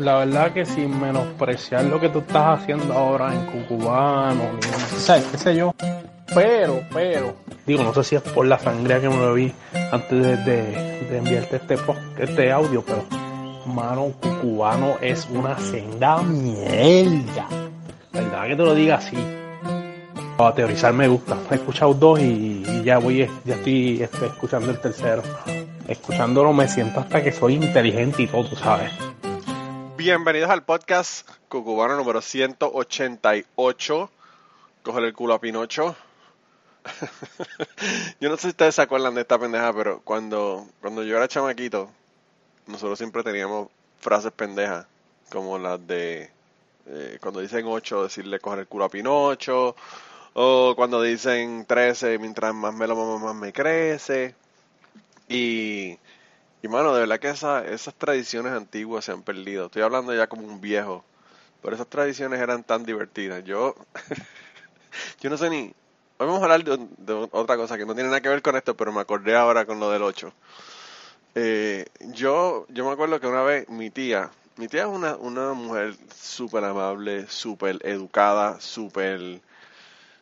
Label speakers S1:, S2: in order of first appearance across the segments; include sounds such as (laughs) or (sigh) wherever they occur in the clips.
S1: La verdad que sin menospreciar lo que tú estás haciendo ahora en Cucubano, ¿sabes? ¿Qué sé yo? Pero, pero, digo, no sé si es por la sangre que me bebí antes de, de, enviarte este, este audio, pero, mano, Cucubano es una senda mierda. ¿Verdad que te lo diga así? A teorizar me gusta. He escuchado dos y, ya voy, ya estoy, estoy escuchando el tercero escuchándolo me siento hasta que soy inteligente y todo, ¿sabes?
S2: Bienvenidos al podcast Cucubano número 188. Coger el culo a Pinocho. (laughs) yo no sé si ustedes se acuerdan de esta pendeja, pero cuando, cuando yo era chamaquito, nosotros siempre teníamos frases pendejas, como las de eh, cuando dicen 8, decirle coger el culo a Pinocho, o cuando dicen 13, mientras más me lo mamo, más me crece. Y, y mano, de verdad que esas tradiciones antiguas se han perdido. Estoy hablando ya como un viejo. Pero esas tradiciones eran tan divertidas. Yo, (laughs) yo no sé ni... Hoy vamos a hablar de, otra cosa que no tiene nada que ver con esto, pero me acordé ahora con lo del 8. Eh, yo, yo me acuerdo que una vez mi tía, mi tía es una, una mujer súper amable, súper educada, súper...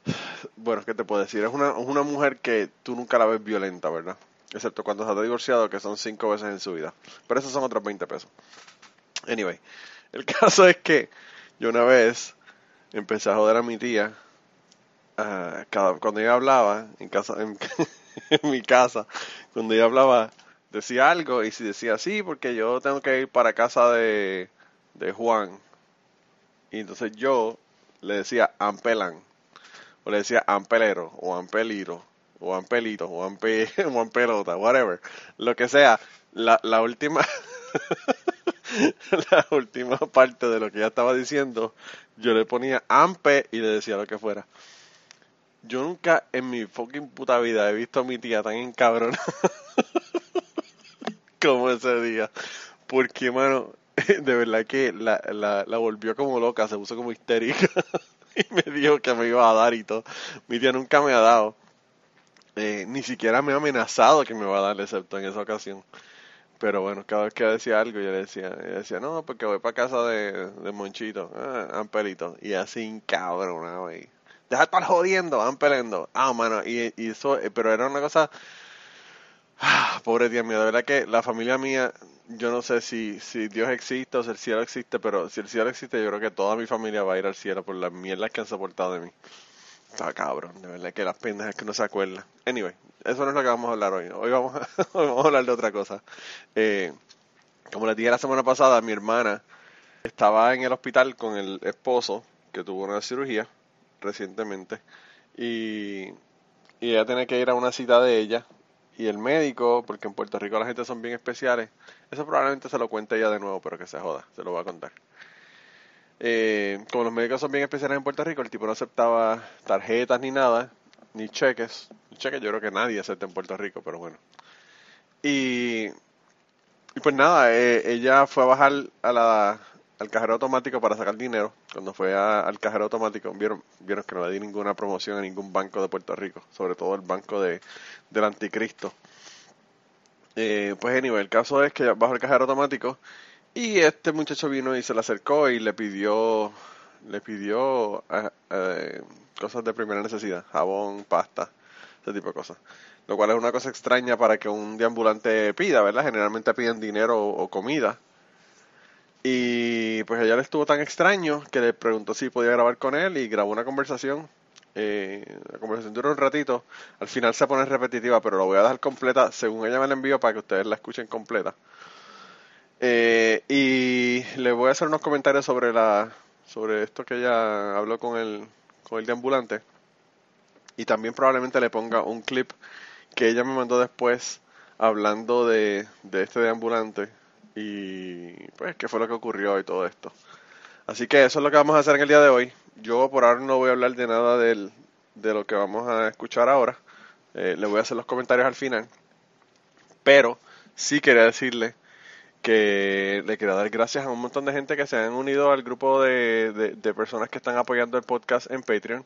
S2: (sighs) Bueno, ¿qué te puedo decir? Es una, una mujer que tú nunca la ves violenta, ¿verdad? Excepto cuando se ha divorciado, que son cinco veces en su vida. Pero esos son otros 20 pesos. Anyway, el (laughs) caso es que yo una vez empecé a joder a mi tía. Uh, cada, cuando ella hablaba en casa (laughs) en, mi casa, cuando ella hablaba, decía algo y si decía sí, porque yo tengo que ir para casa de, de Juan. Y entonces yo le decía ampelan, o le decía ampelero, o ampeliro, o Pelito, o Pe, (laughs) Pelota, whatever, lo que sea, la, la última (laughs) la última parte de lo que ella estaba diciendo, yo le ponía Ampe y le decía lo que fuera. Yo nunca en mi fucking puta vida he visto a mi tía tan encabrona (laughs) como ese día. Porque, mano, de verdad que la, la, la volvió como loca, se puso como histérica y me dijo que me iba a dar y todo. Mi tía nunca me ha dado. Eh, ni siquiera me ha amenazado que me va a dar, excepto en esa ocasión. Pero bueno, cada vez que decía algo, yo le decía, ella decía, no, porque voy para casa de, de Monchito, ah, Ampelito. Y así, cabrón, güey. Deja de estar jodiendo, Ampelendo. Ah, mano, y, y eso, eh, pero era una cosa, ah, pobre Dios mío, de verdad que la familia mía, yo no sé si, si Dios existe o si el cielo existe, pero si el cielo existe, yo creo que toda mi familia va a ir al cielo por las mierdas que han soportado de mí. Está cabrón, de verdad que las pendejas que no se acuerda. Anyway, eso no es lo que vamos a hablar hoy. Hoy vamos a, (laughs) vamos a hablar de otra cosa. Eh, como les dije la semana pasada, mi hermana estaba en el hospital con el esposo que tuvo una cirugía recientemente y, y ella tenía que ir a una cita de ella y el médico, porque en Puerto Rico la gente son bien especiales, eso probablemente se lo cuente ella de nuevo, pero que se joda, se lo va a contar. Eh, como los médicos son bien especiales en Puerto Rico, el tipo no aceptaba tarjetas ni nada, ni cheques. Cheques yo creo que nadie acepta en Puerto Rico, pero bueno. Y, pues nada, eh, ella fue a bajar al cajero automático para sacar dinero. Cuando fue al cajero automático, vieron, vieron que no le di ninguna promoción a ningún banco de Puerto Rico, sobre todo el banco de, del anticristo. Eh, pues anyway, el caso es que bajo el cajero automático y este muchacho vino y se le acercó y le pidió, le pidió eh, eh, cosas de primera necesidad, jabón, pasta, ese tipo de cosas. Lo cual es una cosa extraña para que un deambulante pida, ¿verdad? Generalmente piden dinero o, comida. Y pues ella le estuvo tan extraño que le preguntó si podía grabar con él y grabó una conversación. Eh, la conversación duró un ratito. Al final se pone repetitiva, pero lo voy a dejar completa según ella me la envió para que ustedes la escuchen completa. Eh, y le voy a hacer unos comentarios sobre la sobre esto que ella habló con el, con el deambulante. Y también probablemente le ponga un clip que ella me mandó después hablando de, de este deambulante y pues qué fue lo que ocurrió y todo esto. Así que eso es lo que vamos a hacer en el día de hoy. Yo por ahora no voy a hablar de nada del, de lo que vamos a escuchar ahora. Eh, le voy a hacer los comentarios al final. Pero sí quería decirle que le quiero dar gracias a un montón de gente que se han unido al grupo de, de, personas que están apoyando el podcast en Patreon.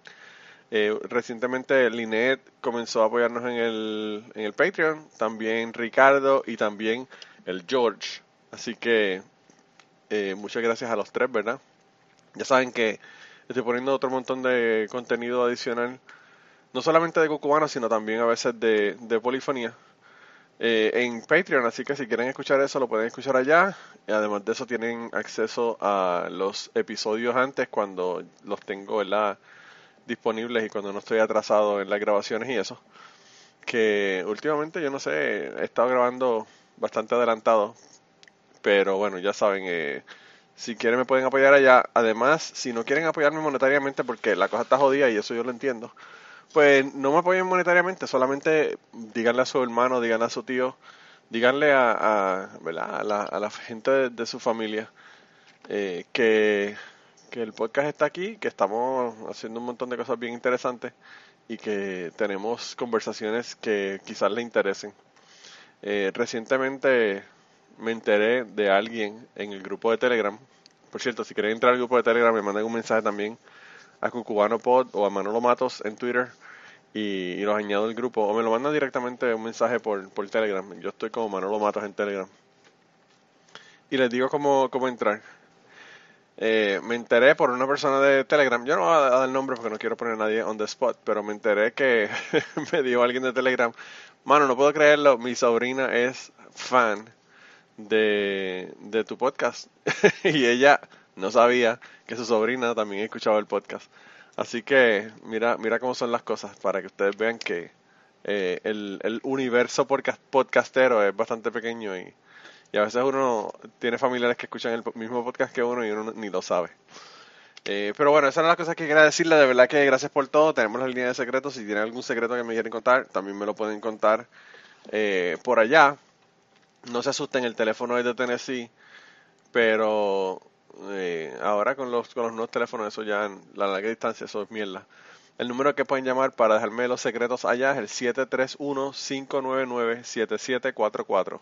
S2: Eh, recientemente Linet comenzó a apoyarnos en el, en el Patreon, también Ricardo y también el George. Así que Eh, muchas gracias a los tres, ¿verdad? Ya saben que estoy poniendo otro montón de contenido adicional, no solamente de Cucubano, sino también a veces de, de Polifonía. Eh, en Patreon, así que si quieren escuchar eso lo pueden escuchar allá. Además de eso tienen acceso a los episodios antes cuando los tengo ¿verdad? disponibles y cuando no estoy atrasado en las grabaciones y eso. Que últimamente yo no sé, he estado grabando bastante adelantado. Pero bueno, ya saben, eh, si quieren me pueden apoyar allá. Además, si no quieren apoyarme monetariamente porque la cosa está jodida y eso yo lo entiendo pues no me apoyen monetariamente, solamente díganle a su hermano, díganle a su tío, díganle a, a, a, la, a la, gente de, su familia eh, que, que, el podcast está aquí, que estamos haciendo un montón de cosas bien interesantes y que tenemos conversaciones que quizás le interesen. Eh, recientemente me enteré de alguien en el grupo de Telegram. Por cierto, si quieren entrar al grupo de Telegram, me mandan un mensaje también a Cucubano Pod o a Manolo Matos en Twitter y, los añado al grupo o me lo mandan directamente un mensaje por, por Telegram. Yo estoy como Manolo Matos en Telegram. Y les digo cómo, cómo entrar. Eh, me enteré por una persona de Telegram, yo no voy a dar el nombre porque no quiero poner a nadie on the spot, pero me enteré que (laughs) me dio alguien de Telegram, mano, no puedo creerlo, mi sobrina es fan de, de tu podcast (laughs) y ella no sabía que su sobrina también escuchaba el podcast. Así que mira, mira cómo son las cosas para que ustedes vean que eh, el, el, universo podcastero es bastante pequeño y, y, a veces uno tiene familiares que escuchan el mismo podcast que uno y uno ni lo sabe. Eh, pero bueno, esas eran las cosas que quería decirle. De verdad que gracias por todo. Tenemos la línea de secretos. Si tienen algún secreto que me quieren contar, también me lo pueden contar eh, por allá. No se asusten, el teléfono es de Tennessee, pero eh, ahora con los, con los nuevos teléfonos, eso ya en la larga distancia, eso es mierda. El número que pueden llamar para dejarme los secretos allá es el 731-599-7744.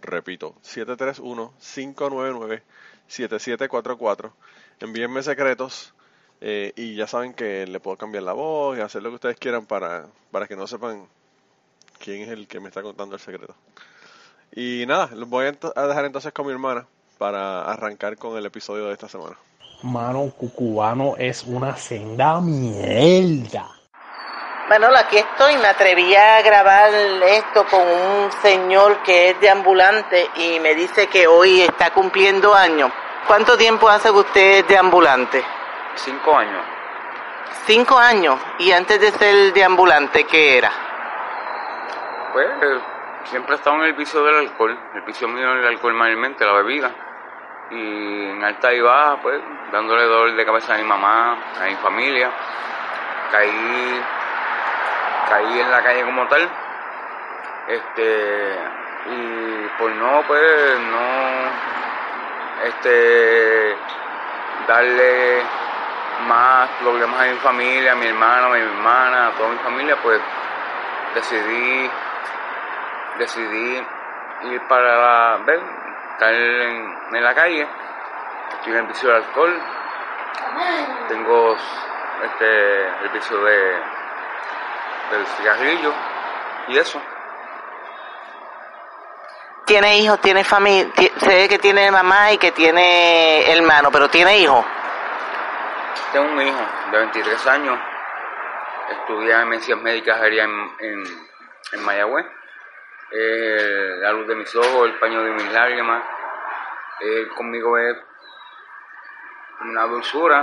S2: Repito, 731-599-7744. Envíenme secretos eh, y ya saben que le puedo cambiar la voz y hacer lo que ustedes quieran para, para que no sepan quién es el que me está contando el secreto. Y nada, los voy a dejar entonces con mi hermana para arrancar con el episodio de esta semana.
S1: Mano, Cucubano es una senda mierda.
S3: Manolo, aquí estoy, me atreví a grabar esto con un señor que es de ambulante y me dice que hoy está cumpliendo años. ¿Cuánto tiempo hace que usted es de ambulante?
S4: Cinco años.
S3: Cinco años. ¿Y antes de ser de ambulante, qué era?
S4: Pues siempre he estado en el vicio del alcohol. El vicio mío es el alcohol mayormente, la bebida y en alta y baja, pues, dándole dolor de cabeza a mi mamá, a mi familia. Caí, caí en la calle como tal. Este, y por no, pues, no, este, darle más problemas a mi familia, a mi hermano, a mi hermana, a toda mi familia, pues, decidí, decidí ir para la, ver, estar en, la calle, estoy en el vicio del alcohol, tengo este, el vicio de, del cigarrillo y eso.
S3: ¿Tiene hijos? ¿Tiene familia? Sé que tiene mamá y que tiene hermano, pero ¿tiene hijos?
S4: Tengo un hijo de 23 años, estudia en medicinas médicas en, en, en Mayagüez eh, la luz de mis ojos, el paño de mis lágrimas. Él conmigo es una dulzura,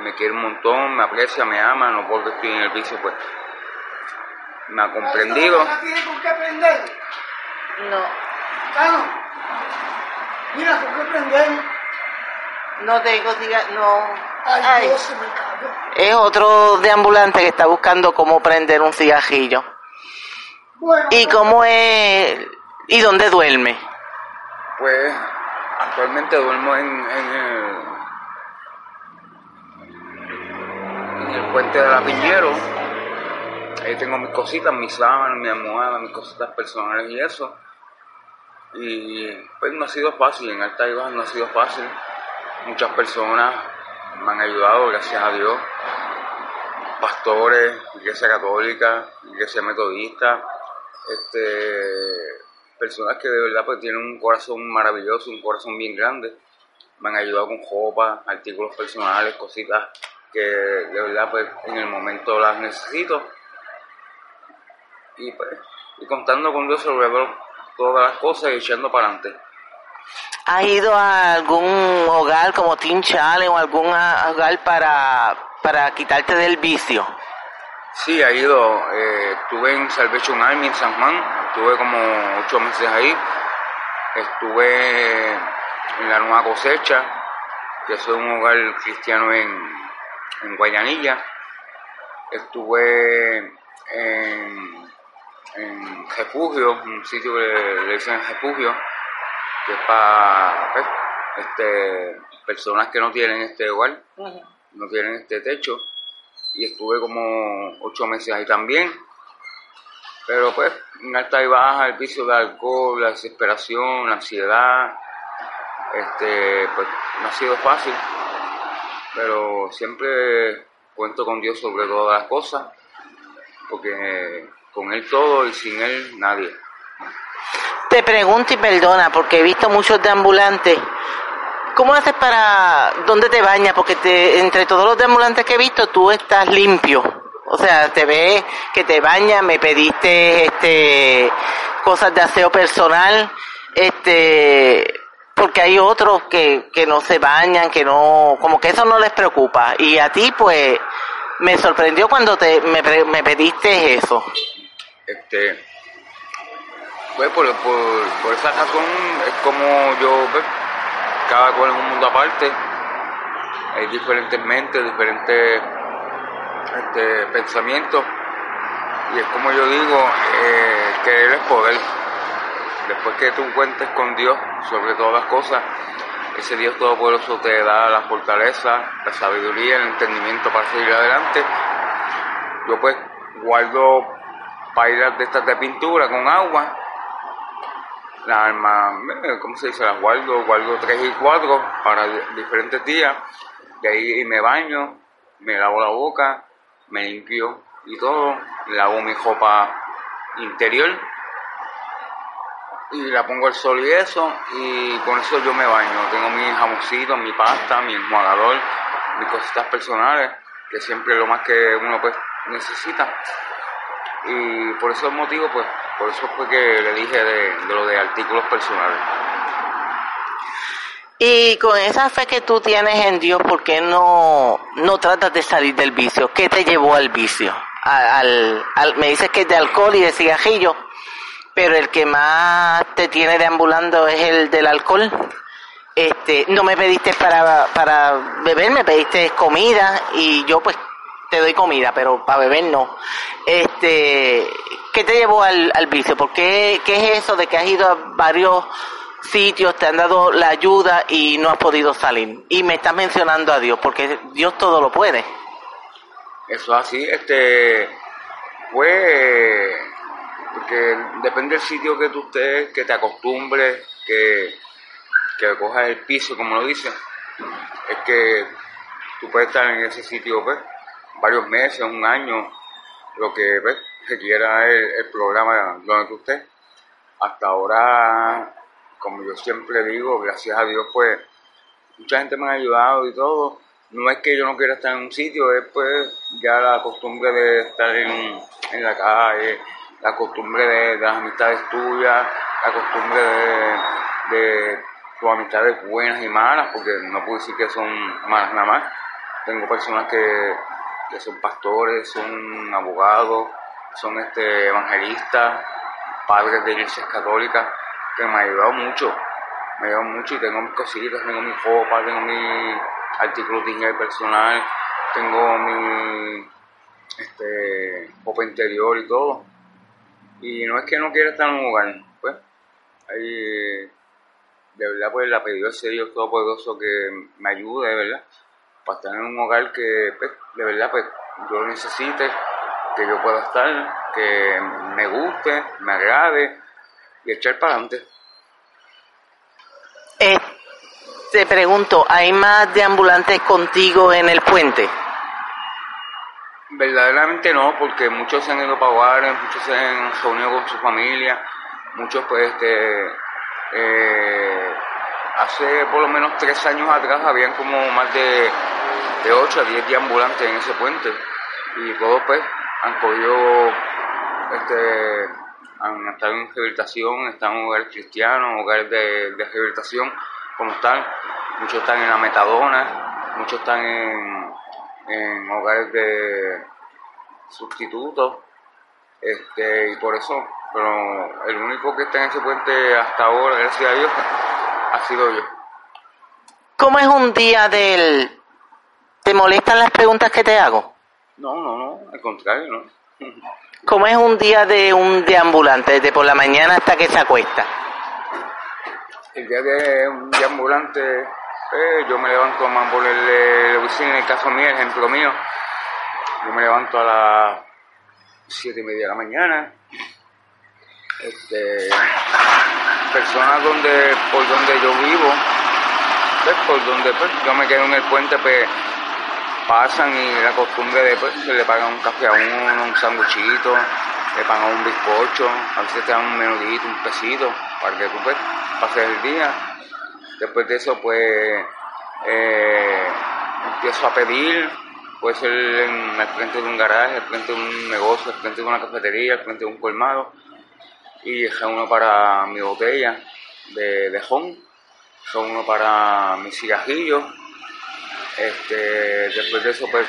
S4: me quiere un montón, me aprecia, me ama, no porque estoy en el vicio, pues me ha comprendido.
S5: ¿No tiene por qué aprender?
S3: No.
S5: Claro. Mira, ¿por qué aprender?
S3: No tengo, diga, no.
S5: Ay,
S3: Ay.
S5: Dios, se me cayó.
S3: Es otro de ambulante que está buscando cómo prender un cigarrillo. ¿Y cómo es? ¿Y dónde duerme?
S4: Pues actualmente duermo en, en el, en el puente de la Piñero. Ahí tengo mis cositas, mis sábanas, mi almohada, mis cositas personales y eso. Y pues no ha sido fácil, en alta y baja no ha sido fácil. Muchas personas me han ayudado, gracias a Dios. Pastores, iglesia católica, iglesia metodista, este, personas que de verdad pues tienen un corazón maravilloso, un corazón bien grande me han ayudado con ropa, artículos personales, cositas que de verdad pues en el momento las necesito. Y pues, y contando con Dios sobre todas las cosas y echando para adelante.
S3: ¿Has ido a algún hogar como Teen Challenge o algún hogar para, para quitarte del vicio?
S4: Sí, ha ido, eh, estuve en Salvation Army en San Juan, estuve como ocho meses ahí, estuve en la Nueva Cosecha, que es un hogar cristiano en, en Guayanilla, estuve en, en Refugio, un sitio que le dicen Refugio, que es para pues, este, personas que no tienen este hogar, no tienen este techo y estuve como ocho meses ahí también. Pero pues, en alta y baja, el vicio de alcohol, la desesperación, la ansiedad, este, pues no ha sido fácil, pero siempre cuento con Dios sobre todas las cosas, porque con Él todo y sin Él nadie.
S3: Te pregunto y perdona, porque he visto muchos de ambulantes. ¿Cómo haces para... ¿Dónde te bañas? Porque te, entre todos los de ambulantes que he visto, tú estás limpio. O sea, te ves que te bañas, me pediste este cosas de aseo personal, este porque hay otros que, que no se bañan, que no, como que eso no les preocupa. Y a ti, pues, me sorprendió cuando te, me, me pediste eso.
S4: Este, pues por, por, por esa razón es como yo, pues, cada cual es un mundo aparte, hay diferentes mentes, diferentes este, pensamientos, y es como yo digo, eh, que Él es poder. Después que tú cuentes con Dios sobre todas las cosas, ese Dios Todopoderoso te da la fortaleza, la sabiduría, el entendimiento para seguir adelante. Yo pues guardo pailas de estas de pintura con agua. Las armas, eh, ¿cómo se dice? Las guardo, guardo tres y cuatro para di- diferentes días. De ahí me baño, me lavo la boca, me limpio y todo. Lavo mi ropa interior y la pongo al sol y eso. Y con eso yo me baño. Tengo mi jamoncito, mi pasta, mi enjuagador, mis cositas personales, que siempre es lo más que uno pues necesita. Y por esos motivos, pues, por eso fue que le dije de, lo de artículos personales.
S3: Y con esa fe que tú tienes en Dios, ¿por qué no, no tratas de salir del vicio? ¿Qué te llevó al vicio? Al, al- me dices que es de alcohol y de cigarrillo, pero el que más te tiene deambulando es el del alcohol. Este, no me pediste para, para beber, me pediste comida y yo pues te doy comida, pero para beber no. Este, ¿qué te llevó al, al vicio? ¿Por qué, qué es eso de que has ido a varios sitios, te han dado la ayuda y no has podido salir? Y me estás mencionando a Dios, porque Dios todo lo puede.
S4: Eso es así, este, pues, porque depende del sitio que tú estés, que te acostumbres, que, que cojas el piso, como lo dicen, es que tú puedes estar en ese sitio, pues, varios meses, un año, lo que, pues, requiera el, el programa donde tú estés. Hasta ahora, como yo siempre digo, gracias a Dios, pues, mucha gente me ha ayudado y todo. No es que yo no quiera estar en un sitio, es pues ya la costumbre de estar en, en la calle, la costumbre de, las amistades tuyas, la costumbre de tus amistades buenas y malas, porque no puedo decir que son malas nada más. Tengo personas que, que son pastores, son abogados, son este evangelistas, padres de iglesias católicas, que me han ayudado mucho me ayudan mucho y tengo mis cositas, tengo mi ropa, tengo mi artículos de higiene personal, tengo mi este, ropa interior y todo. Y no es que no quiera estar en un hogar, pues, de verdad, pues, le ha pedido a ese Dios Todopoderoso que me ayude, de verdad, para estar en un hogar que, pues, de verdad, pues, yo lo necesite, que yo pueda estar, que me guste, me agrade y echar para adelante.
S3: Eh, te pregunto, ¿hay más deambulantes contigo en el puente?
S4: Verdaderamente no, porque muchos se han ido para hogares, muchos se han reunido con su familia, muchos pues este, eh, hace por lo menos tres años atrás habían como más de, de 8 a 10 ambulantes en ese puente. Y todos pues han cogido, este, han estado en rehabilitación, están en hogares cristianos, hogares de, de rehabilitación, como están, muchos están en la metadona, muchos están en, en hogares de sustitutos, este, y por eso, pero el único que está en ese puente hasta ahora, gracias a Dios, ha sido yo.
S3: ¿Cómo es un día del... ¿Te molestan las preguntas que te hago?
S4: No, no, no, al contrario, no. (laughs)
S3: ¿Cómo es un día de un deambulante, desde por la mañana hasta que se acuesta?
S4: El día de un deambulante, eh, yo me levanto a ponerle la oficina, en el caso mío, ejemplo mío, yo me levanto a las siete y media de la mañana. Este, personas donde, por donde yo vivo, pues, por donde pues, yo me quedo en el puente, pues pasan y la costumbre de pues, se le pagan un café a uno, un sanguchito, le pagan un bizcocho, a veces te dan un menudito, un pesito, para que tú pues, pases el día. Después de eso, pues, eh, empiezo a pedir, puede ser el frente de un garaje, al frente de un negocio, al frente de una cafetería, al frente de un colmado, y uno para mi botella de, de jon, uno para mis cigajillos. Este, después de eso, pues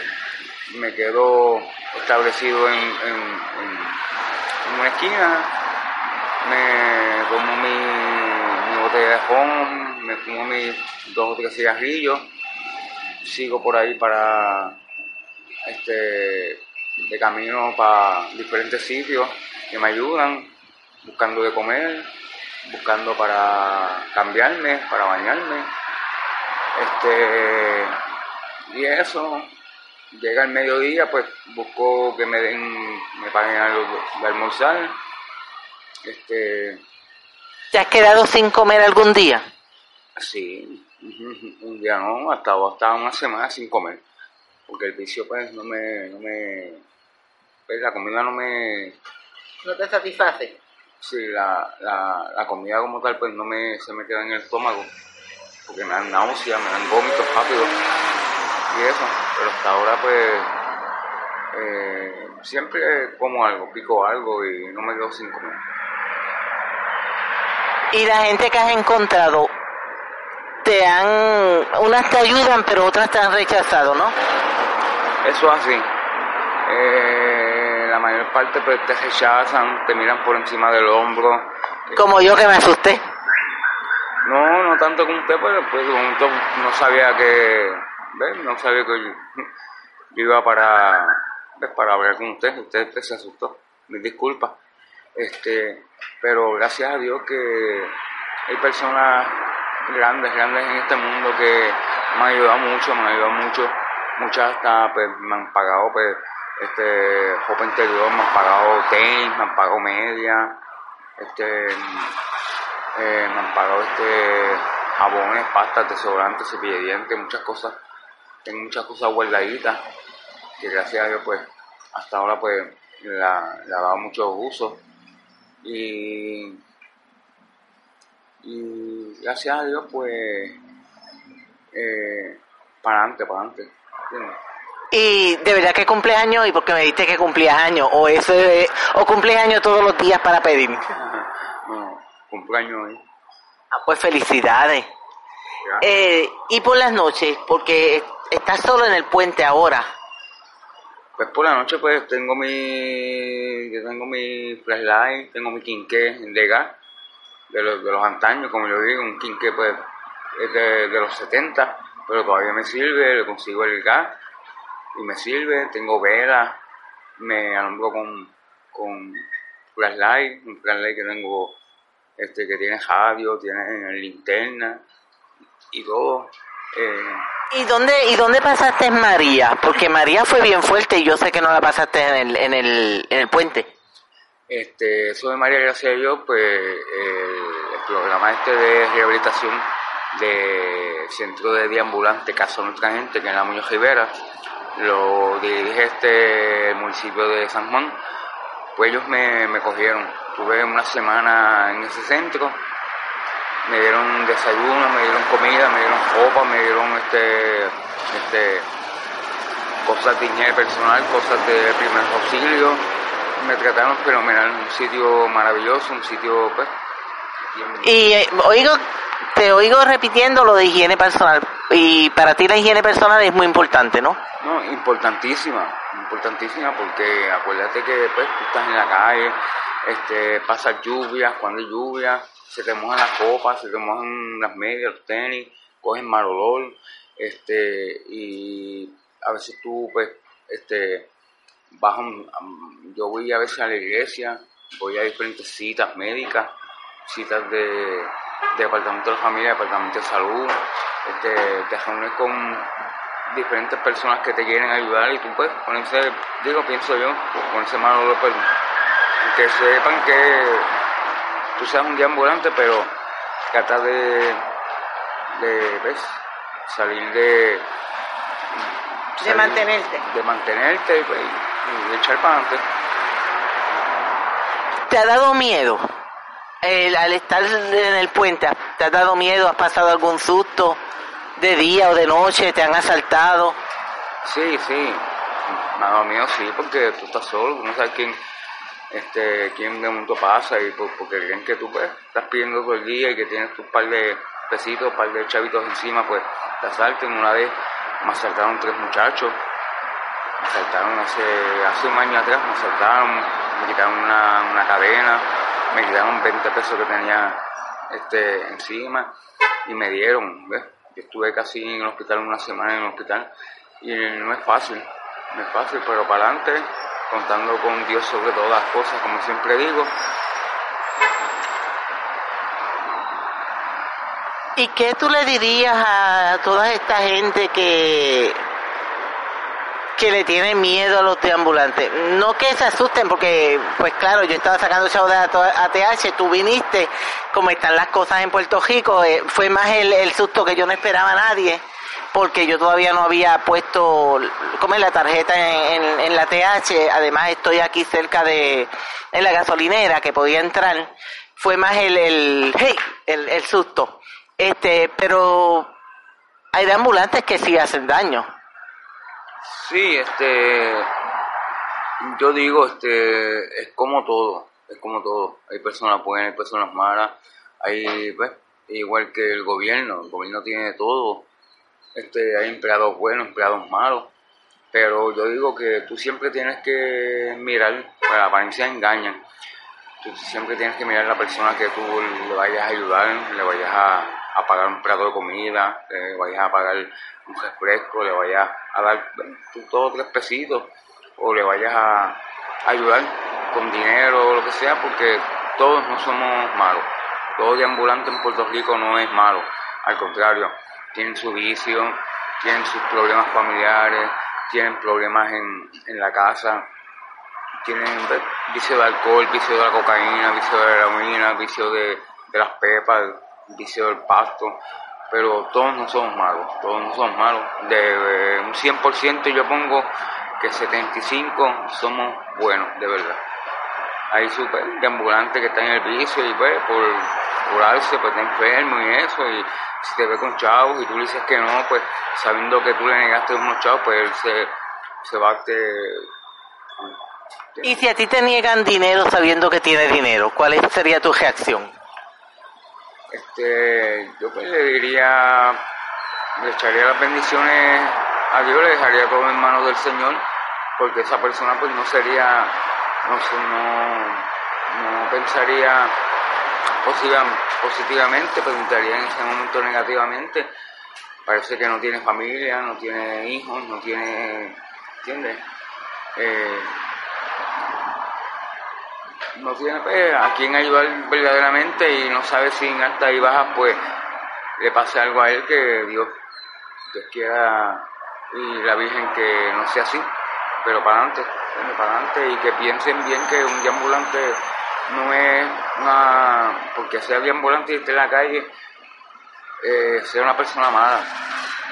S4: me quedo establecido en, una esquina, me tomo mi, mi jon, me fumo mis dos o tres cigarrillos, sigo por ahí para este de camino para diferentes sitios que me ayudan, buscando de comer, buscando para cambiarme, para bañarme. Este y eso, llega el mediodía, pues busco que me den, me paguen algo de, almorzar. Este,
S3: ¿Te has quedado sin comer algún día?
S4: sí, (laughs) un día no, hasta, hasta una semana sin comer. Porque el vicio pues no me, no me, pues la comida no me,
S3: ¿No te satisface?
S4: sí, la, la, la comida como tal pues no me, se me queda en el estómago. Porque me dan náuseas, me dan vómitos rápidos y eso. Pero hasta ahora pues eh, siempre como algo, pico algo y no me quedo sin comer.
S3: Y la gente que has encontrado, te han... Unas te ayudan, pero otras te han rechazado, ¿no?
S4: Eso es así. Eh, la mayor parte pues te rechazan, te miran por encima del hombro.
S3: Como yo que me asusté.
S4: No, no tanto como usted, pero pues no sabía que, No sabía que yo, (laughs) iba para, ¿ves? Para hablar con usted. Usted pues, se asustó. Mis disculpas. Este, pero gracias a Dios que hay personas grandes, grandes en este mundo que me han ayudado mucho, me han ayudado mucho. Muchas hasta pues me han pagado pues este ropa interior, me han pagado tenis, me han pagado media, este eh, me han pagado este jabones, pastas, desodorantes, cepillo muchas cosas. Tengo muchas cosas guardaditas que gracias a Dios pues hasta ahora pues la, le ha dado mucho uso. Y, y gracias a Dios pues eh, para adelante, para adelante. ¿entiendes?
S3: Y de verdad que cumples años y porque me dijiste que cumplías años, o eso es- o cumples años todos los días para pedir. (laughs)
S4: Bueno, cumpleaños hoy.
S3: Ah, pues felicidades. Eh, y por las noches, porque estás solo en el puente ahora.
S4: Pues por la noche pues tengo mi yo tengo mi flashlight, tengo mi quinqué de gas de los, de los antaños, como yo digo, un quinqué pues es de, de los 70, pero todavía me sirve, le consigo el gas y me sirve, tengo velas, me alumbro con, con flashlight, un flashlight que tengo este que tiene radio, tiene linterna y todo. Eh,
S3: ¿Y dónde, ¿Y dónde pasaste María? Porque María fue bien fuerte y yo sé que no la pasaste en el, en el, en el puente.
S4: Este, eso de María Gracia de Dios, pues el, el programa este de rehabilitación de Centro de Día Ambulante Casa Nuestra Gente, que es la Muñoz Rivera, lo dirige este el municipio de San Juan, pues ellos me, me cogieron. Tuve una semana en ese centro me dieron desayuno, me dieron comida, me dieron ropa, me dieron este, este, cosas de higiene personal, cosas de primer auxilio. Me trataron fenomenal, un sitio maravilloso, un sitio pues,
S3: Y eh, oigo, te oigo repitiendo lo de higiene personal. Y para ti la higiene personal es muy importante, ¿no?
S4: No, importantísima, importantísima porque acuérdate que pues tú estás en la calle, este, pasas lluvias, cuando hay lluvia, se te mojan las copas, se te mojan las medias, los tenis, cogen mal olor, este, y a veces tú pues, este, vas yo voy a veces a la iglesia, voy a diferentes citas médicas, citas de, de departamento de la familia, departamento de salud, este, te reúnes con diferentes personas que te quieren ayudar y tú pues con digo, pienso yo, con ese mal olor, pues, que sepan que tú seas un deambulante, pero trata de, de ¿ves? salir de... salir-
S3: mantenerte.
S4: De mantenerte pues, y echar para adelante.
S3: ¿Te ha dado miedo el, al estar en el puente? ¿Te ha dado miedo? ¿Has pasado algún susto de día o de noche? ¿Te han asaltado?
S4: Sí, sí, me ha dado miedo, sí, porque tú estás solo, no sabes quién, este, quién de mundo pasa y por- porque creen que tú pues, estás pidiendo todo el día y que tienes tu par de pesitos, par de chavitos encima, pues te asalten. Una vez me asaltaron tres muchachos, me asaltaron hace, hace un año atrás, me asaltaron, me quitaron una, una cadena, me quitaron 20 pesos que tenía este, encima y me dieron, ¿ves? Yo estuve casi en el hospital una semana en el hospital y no es fácil, no es fácil, pero para adelante, contando con Dios sobre todas las cosas, como siempre digo,
S3: ¿Y qué tú le dirías a toda esta gente que que le tiene miedo a los deambulantes? No que se asusten, porque, pues claro, yo estaba sacando chavo de ATH, tú viniste, como están las cosas en Puerto Rico, eh, fue más el susto que yo no esperaba a nadie, porque yo todavía no había puesto, como la tarjeta en, en, la TH, además estoy aquí cerca de, en la gasolinera, que podía entrar, fue más el, el, el, susto. Este, pero hay de ambulantes que sí hacen daño.
S4: Sí, este, yo digo, este, es como todo, es como todo. Hay personas buenas, hay personas malas, hay, pues, igual que el gobierno, el gobierno tiene todo. Este, hay empleados buenos, empleados malos, pero yo digo que tú siempre tienes que mirar, pues la apariencia engaña. Tú siempre tienes que mirar a la persona que tú le vayas a ayudar, le vayas a, a pagar un plato de comida, le vayas a pagar un refresco, le vayas a dar tú, todos tres pesitos, o le vayas a ayudar con dinero o lo que sea, porque todos no somos malos. Todo deambulante en Puerto Rico no es malo, al contrario, tienen su vicio, tienen sus problemas familiares, tienen problemas en, en la casa, tienen vicio de alcohol, vicio de la cocaína, vicio de la heroína, vicio de, de las pepas, vicio del pasto, pero todos no somos malos, todos no somos malos. De eh, un 100% yo pongo que 75 somos buenos, de verdad. Hay super ambulantes que están en el vicio y pues por curarse pues está enfermo y eso y si te ve con chavos y tú le dices que no, pues sabiendo que tú le negaste unos chavos, pues él se, se va a te,
S3: Y si a ti te niegan dinero sabiendo que tienes dinero, ¿cuál sería tu reacción?
S4: Este, yo pues le diría, le echaría las bendiciones a Dios, le dejaría todo en manos del Señor, porque esa persona pues no sería, no, no, pensaría positiva- positivamente, pensaría en ese momento negativamente. Parece que no tiene familia, no tiene hijos, no tiene, ¿entiendes? Eh, no tiene pues, a quien ayudar verdaderamente y no sabe si en alta y baja pues le pase algo a él que Dios, Dios quiera y la Virgen que no sea así, pero para adelante, bueno, para adelante y que piensen bien que un deambulante no es una, porque sea deambulante y esté en la calle, eh, sea una persona mala.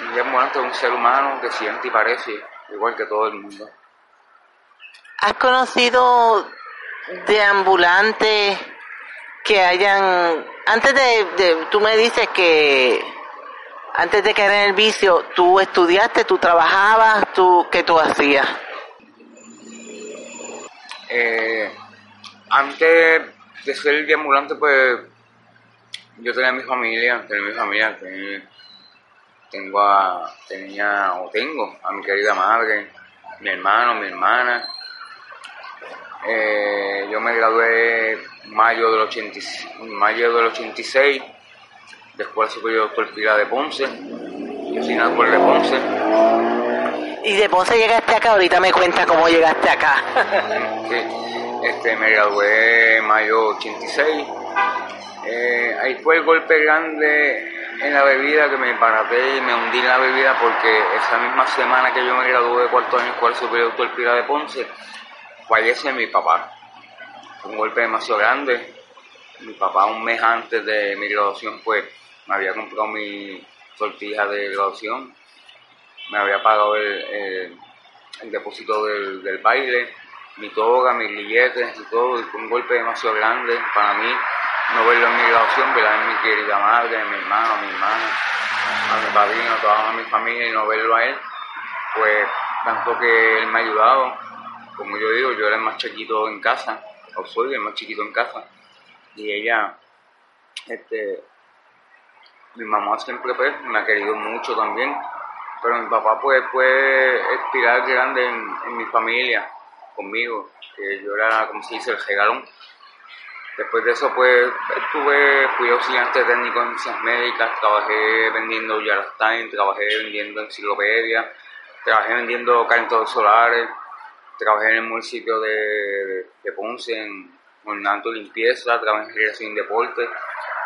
S4: Un deambulante es un ser humano que siente y parece igual que todo el mundo.
S3: ¿Has conocido de ambulantes que hayan, antes de, de, tú me dices que antes de caer en el vicio, tú estudiaste, tú trabajabas, tú, ¿qué tú hacías?
S4: Eh, antes de ser ambulante, pues yo tenía mi familia, tenía mi familia, tengo a, tenía o tengo a mi querida madre, mi hermano, mi hermana. Eh, yo me gradué en mayo del, 80, mayo del 86 de Escuela Superior Pilar de Ponce, yo soy de Ponce.
S3: Y de Ponce llegaste acá, ahorita me cuenta cómo llegaste acá. (laughs)
S4: sí, este, me gradué en mayo 86. Eh, ahí fue el golpe grande en la bebida que me paraté y me hundí en la bebida porque esa misma semana que yo me gradué de cuarto año Escuela Superior Pilar de Ponce, fallece mi papá. Fue un golpe demasiado grande. Mi papá un mes antes de mi graduación pues me había comprado mi sortija de graduación, me había pagado el, depósito del, del, baile, mi toga, mis billetes y todo, y fue un golpe demasiado grande para mí no verlo en mi graduación, ver a mi querida madre, a mi hermano, a mi hermana, a mi padrino, a toda mi familia y no verlo a él, pues tanto que él me ha ayudado, como yo digo, yo era el más chiquito en casa, o soy el más chiquito en casa, y ella, este, mi mamá siempre pues, me ha querido mucho también, pero mi papá pues fue espiral grande en, mi familia, conmigo, yo era, como se dice, el regalón. Después de eso pues estuve, fui auxiliante técnico en ciencias médicas, trabajé vendiendo Yarastime, trabajé vendiendo enciclopedias, trabajé vendiendo calentadores solares, trabajé en el municipio de, de Ponce, en ornamento limpieza, trabajé en creación y deporte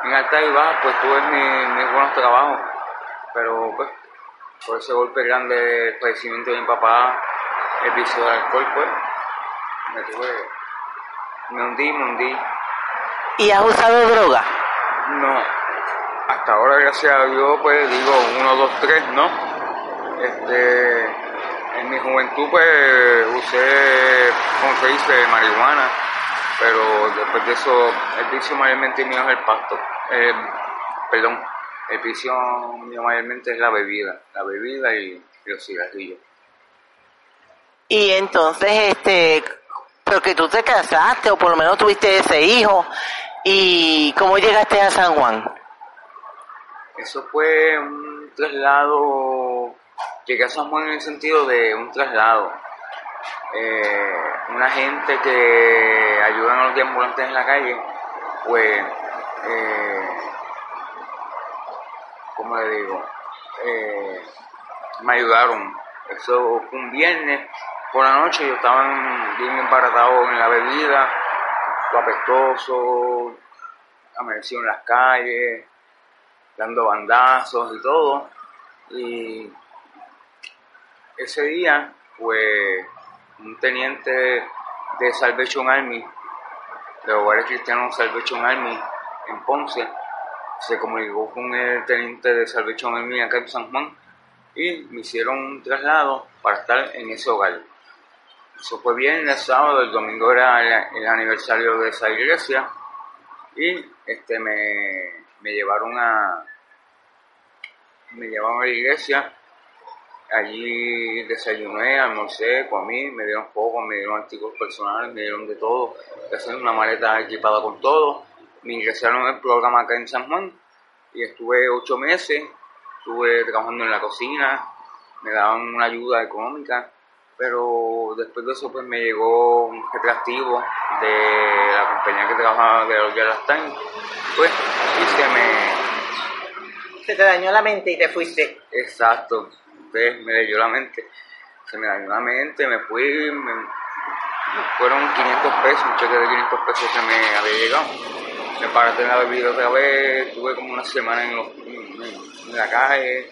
S4: en alta y baja, pues tuve mis, buenos trabajos, pero pues por ese golpe grande padecimiento de mi papá, el vicio del alcohol, pues me tuve, me hundí, me hundí.
S3: ¿Y has usado droga?
S4: No, hasta ahora gracias a Dios, pues digo, uno, dos, tres, ¿no? Este, en mi juventud pues usé, como se dice, marihuana pero después de eso, el vicio mayormente mío es el pasto. Eh, perdón, el vicio mío mayormente es la bebida, la bebida y, los cigarrillos.
S3: Y entonces, este, porque tú te casaste o por lo menos tuviste ese hijo, ¿y cómo llegaste a San Juan?
S4: Eso fue un traslado, llegué a San Juan en el sentido de un traslado eh, una gente que ayuda a los ambulantes en la calle, pues, eh, ¿cómo le digo? Eh, me ayudaron. Eso fue un viernes por la noche, yo estaba bien embaratado en la bebida, apestoso, amanecido en las calles, dando bandazos y todo. Y ese día, pues, un teniente de Salvation Army, de Hogares Cristianos Salvation Army en Ponce, se comunicó con el teniente de Salvation Army acá en San Juan y me hicieron un traslado para estar en ese hogar. Eso fue bien el sábado, el domingo era el, aniversario de esa iglesia y este me, me llevaron a me llevaron a la iglesia Allí desayuné, almorcé, comí, me dieron poco, me dieron artículos personales, me dieron de todo. Hice una maleta equipada con todo. Me ingresaron en el programa acá en San Juan y estuve ocho meses. Estuve trabajando en la cocina, me daban una ayuda económica, pero después de eso pues me llegó un atractivo de la compañía que trabajaba de los Time, pues y se me...
S3: Se te dañó la mente y te fuiste.
S4: Exacto, me leyó la mente. Se me dañó la mente, me fui, me, fueron 500 pesos, un cheque de 500 pesos que me había llegado. Me paré en la bebida otra vez, estuve como una semana en, en, la calle,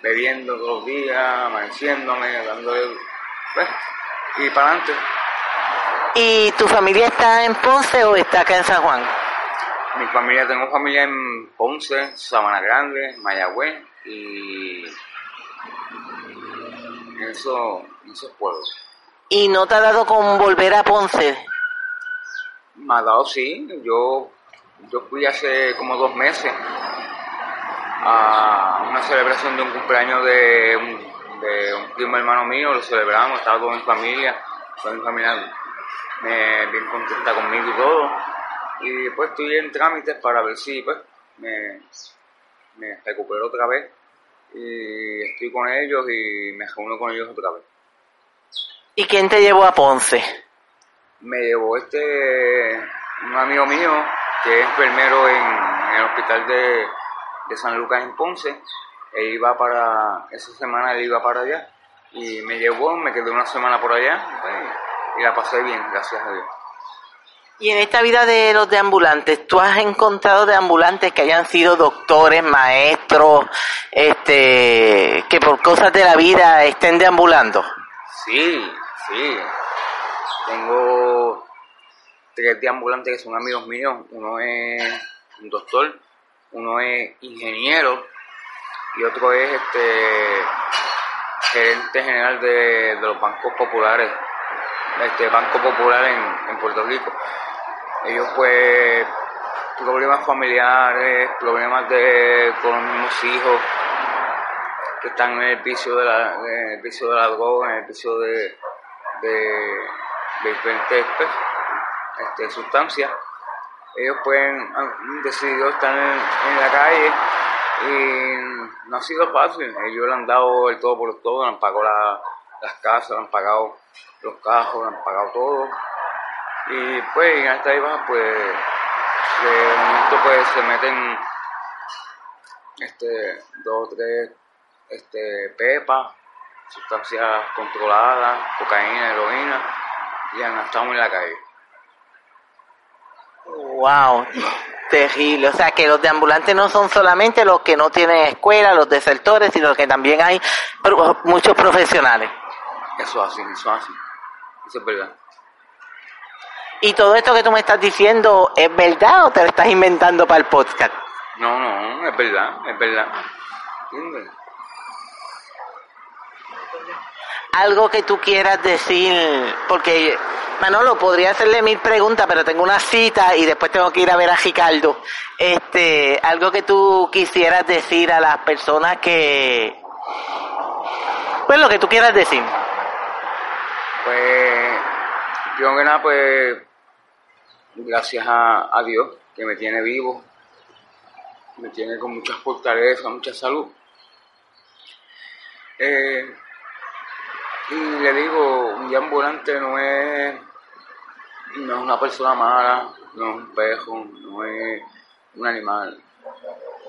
S4: bebiendo todos los días, amaneciéndome, dándole, pues, y para adelante.
S3: ¿Y tu familia está en Ponce o está acá en San Juan?
S4: Mi familia, tengo familia en Ponce, Sabana Grande, Mayagüez y eso, esos pueblos.
S3: ¿Y no te ha dado con volver a Ponce?
S4: Me ha dado, sí. Yo yo fui hace como dos meses a una celebración de un cumpleaños de un, de un primo hermano mío, lo celebramos, estaba toda mi familia, toda mi familia me, bien contenta conmigo y todo. Y después estoy en trámites para ver si pues me, me recupero otra vez y estoy con ellos y me reúno con ellos otra vez.
S3: ¿Y quién te llevó a Ponce?
S4: Me llevó este un amigo mío que es enfermero en, en el hospital de, de San Lucas en Ponce. Él iba para, esa semana él iba para allá y me llevó, me quedé una semana por allá pues, y la pasé bien, gracias a Dios.
S3: Y en esta vida de los deambulantes, ¿tú has encontrado deambulantes que hayan sido doctores, maestros, este, que por cosas de la vida estén deambulando?
S4: Sí, sí. Tengo tres deambulantes que son amigos míos. Uno es un doctor, uno es ingeniero y otro es este gerente general de, de los bancos populares, este Banco Popular en, en Puerto Rico. Ellos pues problemas familiares, problemas de con los mismos hijos que están en el vicio de la, en el de droga, en el vicio de, de, de diferentes pues, este, sustancias. Ellos pues han decidido estar en, la calle y no ha sido fácil. Ellos le han dado el todo por todo, le han pagado la- las casas, le han pagado los cajos, le han pagado todo. Y pues en esta iba pues de momento pues se meten este dos o tres este pepas, sustancias controladas, cocaína, heroína, y han estado en la calle.
S3: Wow, terrible. O sea que los deambulantes no son solamente los que no tienen escuela, los desertores, sino que también hay muchos profesionales.
S4: Eso es así, eso es así. Eso es verdad.
S3: ¿Y todo esto que tú me estás diciendo es verdad o te lo estás inventando para el podcast?
S4: No, no, es verdad, es verdad. ¿Entiendes?
S3: Algo que tú quieras decir, porque Manolo, podría hacerle mil preguntas, pero tengo una cita y después tengo que ir a ver a Ricardo. Este, algo que tú quisieras decir a las personas que, pues lo que tú quieras decir.
S4: Pues, que nada, pues, gracias a, a Dios que me tiene vivo, me tiene con mucha fortaleza, mucha salud. Eh, y le digo, un ambulante no es, no es una persona mala, no es un pejo, no es un animal.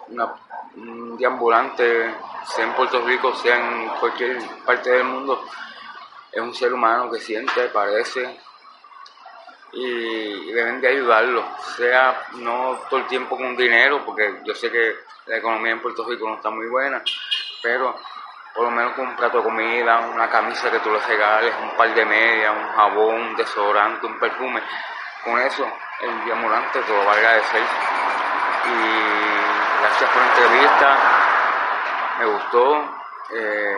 S4: Una, un deambulante, sea en Puerto Rico, sea en cualquier parte del mundo, es un ser humano que siente, parece, y deben de ayudarlo, sea no todo el tiempo con dinero, porque yo sé que la economía en Puerto Rico no está muy buena, pero por lo menos con un plato de comida, una camisa que tú le regales, un par de medias, un jabón, un desodorante, un perfume, con eso el diamulante te lo va a agradecer. Y gracias por la entrevista, me gustó. eh,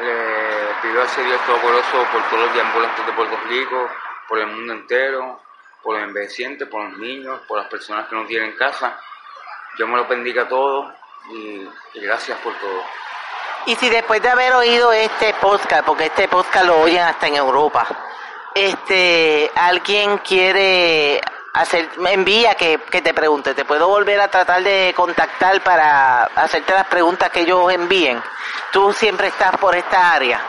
S4: le pido a ese Dios Todopoderoso por todos los deambulantes de Puerto Rico, por el mundo entero, por los envejecientes, por los niños, por las personas que no tienen casa. Yo me lo bendiga a todos y gracias por todo.
S3: Y si después de haber oído este podcast, porque este podcast lo oyen hasta en Europa, este, alguien quiere hacer, me envía que, que te pregunte, ¿te puedo volver a tratar de contactar para hacerte las preguntas que ellos envíen? Tú siempre estás por esta área.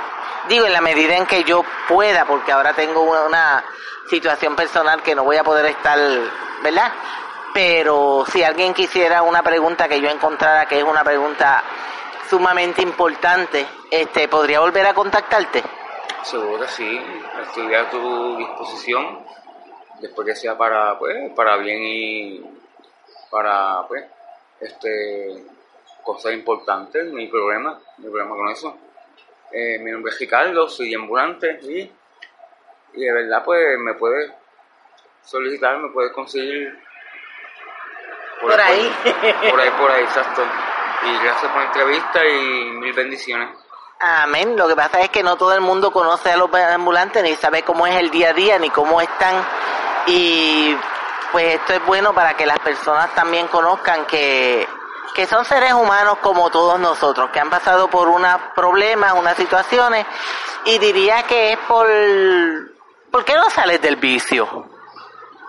S3: Digo, en la medida en que yo pueda, porque ahora tengo una, situación personal que no voy a poder estar, ¿verdad? Pero si alguien quisiera una pregunta que yo encontrara que es una pregunta sumamente importante, este, ¿podría volver a contactarte?
S4: Seguro que sí, estoy a tu disposición, después que sea para, pues, para bien y para, pues, este, cosas importantes, no hay problema, no hay problema con eso. Eh, mi nombre es Ricardo, soy ambulante y, y de verdad, pues, me puedes solicitar, me puedes conseguir
S3: Por ahí.
S4: Por ahí, por ahí, exacto. Y gracias por la entrevista y mil bendiciones.
S3: Amén. Lo que pasa es que no todo el mundo conoce a los ambulantes ni sabe cómo es el día a día ni cómo están. Y pues esto es bueno para que las personas también conozcan que, que son seres humanos como todos nosotros, que han pasado por unos problemas, unas situaciones, y diría que es por... ¿Por qué no sales del vicio?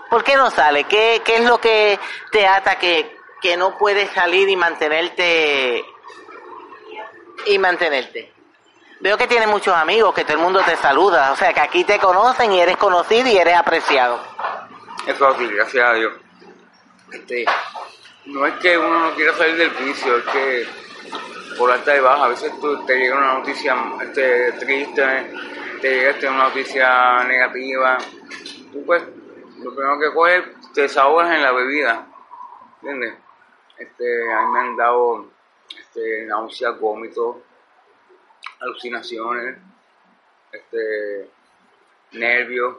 S3: ¿Por qué no sales? ¿Qué, qué es lo que te ata que, que no puedes salir y mantenerte y mantenerte? Veo que tienes muchos amigos, que todo el mundo te saluda, o sea que aquí te conocen y eres conocido y eres apreciado.
S4: Eso así, gracias a Dios. Este, no es que uno no quiera salir del vicio, es que por alta y baja, a veces tú, te llega una noticia este, triste, te llega este, una noticia negativa, tú pues lo primero que coges, te desahogas en la bebida, ¿entiendes? Este, a mí me han dado este, náuseas, vómitos, alucinaciones, este, nervios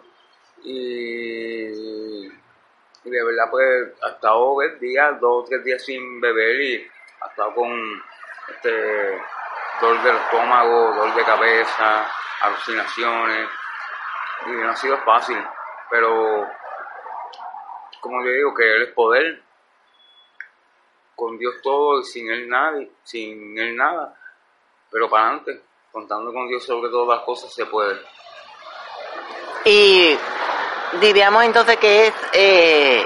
S4: y, de verdad pues hasta hoy días, dos o tres días sin beber y hasta con este dolor del estómago, dolor de cabeza, alucinaciones. Y no ha sido fácil, pero como yo digo que él es poder, con Dios todo y sin él nada, sin él nada, pero para adelante, contando con Dios sobre todas las cosas se puede.
S3: Y diríamos entonces que es eh,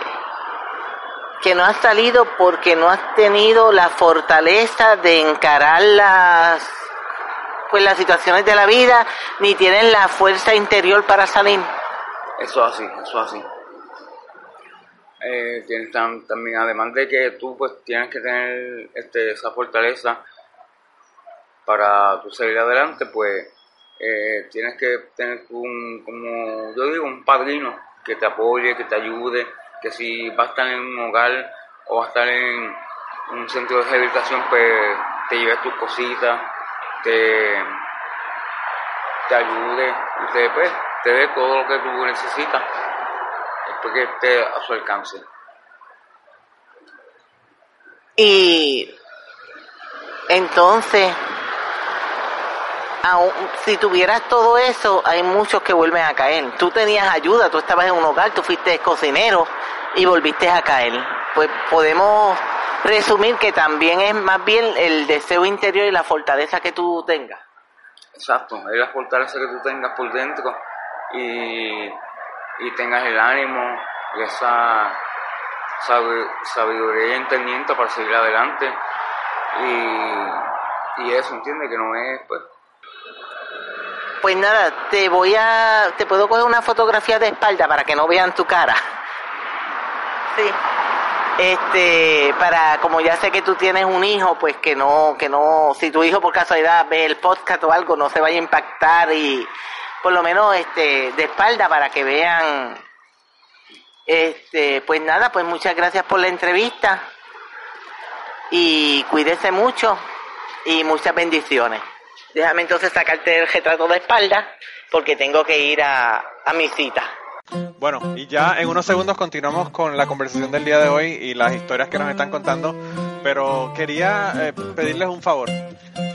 S3: que no has salido porque no has tenido la fortaleza de encarar las pues las situaciones de la vida ni tienes la fuerza interior para salir.
S4: Eso así, eso así. Eh, tienes tam- también, además de que tú pues tienes que tener este, esa fortaleza para tu salir adelante, pues eh, tienes que tener un, como yo digo, un padrino que te apoye, que te ayude, que si vas a estar en un hogar o vas a estar en un centro de rehabilitación, pues te lleves tus cositas, te, te ayude y te, pues, te dé todo lo que tú necesitas que esté a su alcance.
S3: Y entonces, aun si tuvieras todo eso, hay muchos que vuelven a caer. Tú tenías ayuda, tú estabas en un hogar, tú fuiste cocinero y volviste a caer. Pues podemos resumir que también es más bien el deseo interior y la fortaleza que tú tengas.
S4: Exacto, es la fortaleza que tú tengas por dentro y, y tengas el ánimo y esa sabiduría y entendimiento para seguir adelante. Y, y eso, ¿entiendes? Que no es, pues,
S3: Pues nada, te voy a, te puedo coger una fotografía de espalda para que no vean tu cara. Sí. Este, para, como ya sé que tú tienes un hijo, pues que no, que no, si tu hijo por casualidad ve el podcast o algo, no se vaya a impactar y por lo menos este, de espalda para que vean. Este, pues nada, pues muchas gracias por la entrevista y cuídese mucho y muchas bendiciones. Déjame entonces sacarte el retrato de espalda porque tengo que ir a, a mi cita.
S2: Bueno, y ya en unos segundos continuamos con la conversación del día de hoy y las historias que nos están contando, pero quería eh, pedirles un favor.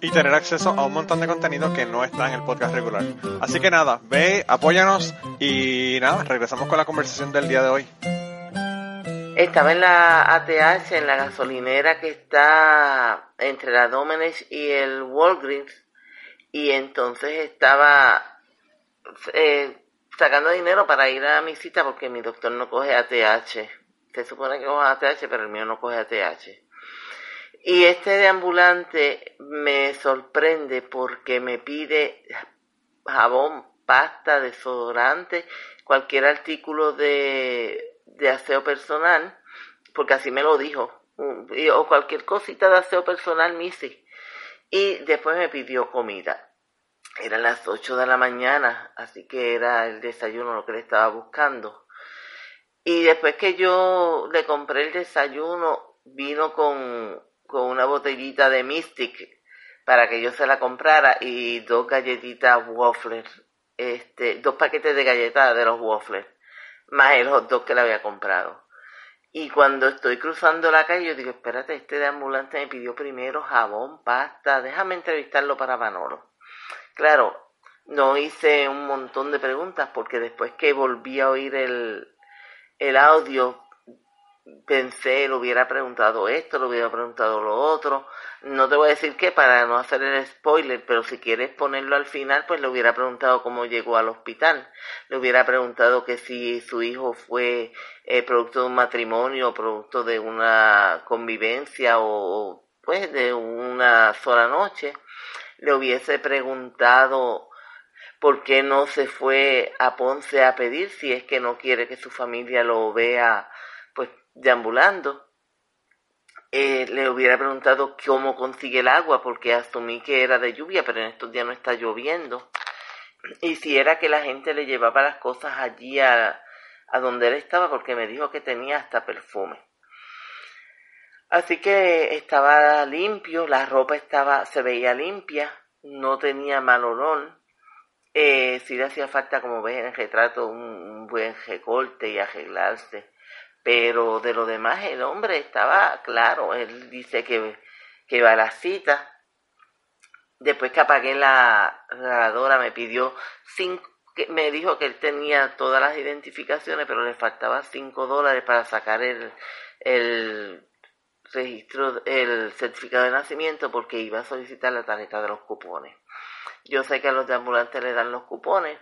S2: y tener acceso a un montón de contenido que no está en el podcast regular. Así que nada, ve, apóyanos y nada, regresamos con la conversación del día de hoy.
S3: Estaba en la ATH, en la gasolinera que está entre la Domenech y el Walgreens, y entonces estaba eh, sacando dinero para ir a mi cita porque mi doctor no coge ATH. Se supone que coge ATH, pero el mío no coge ATH. Y este de ambulante me sorprende porque me pide jabón, pasta, desodorante, cualquier artículo de, de aseo personal, porque así me lo dijo, o cualquier cosita de aseo personal, Missy. Y después me pidió comida. Eran las 8 de la mañana, así que era el desayuno lo que le estaba buscando.
S6: Y después que yo le compré el desayuno, vino con, con una botellita de Mystic para que yo se la comprara y dos galletitas waffles, este, dos paquetes de galletas de los waffles, más el hot dog que le había comprado. Y cuando estoy cruzando la calle, yo digo, espérate, este de ambulante me pidió primero jabón, pasta, déjame entrevistarlo para Manolo. Claro, no hice un montón de preguntas porque después que volví a oír el, el audio, pensé, lo hubiera preguntado esto, lo hubiera preguntado lo otro. No te voy a decir qué para no hacer el spoiler, pero si quieres ponerlo al final, pues le hubiera preguntado cómo llegó al hospital. Le hubiera preguntado que si su hijo fue eh, producto de un matrimonio, producto de una convivencia o pues de una sola noche. Le hubiese preguntado por qué no se fue a Ponce a pedir si es que no quiere que su familia lo vea deambulando. Eh, le hubiera preguntado cómo consigue el agua, porque asumí que era de lluvia, pero en estos días no está lloviendo. Y si era que la gente le llevaba las cosas allí a, a donde él estaba, porque me dijo que tenía hasta perfume. Así que estaba limpio, la ropa estaba, se veía limpia, no tenía mal olor. Eh, sí le hacía falta, como ves en el retrato, un, un buen recorte y arreglarse pero de lo demás el hombre estaba claro, él dice que, que va a la cita. Después que apagué la grabadora me pidió cinco, me dijo que él tenía todas las identificaciones, pero le faltaba cinco dólares para sacar el, el registro, el certificado de nacimiento porque iba a solicitar la tarjeta de los cupones. Yo sé que a los de ambulantes le dan los cupones,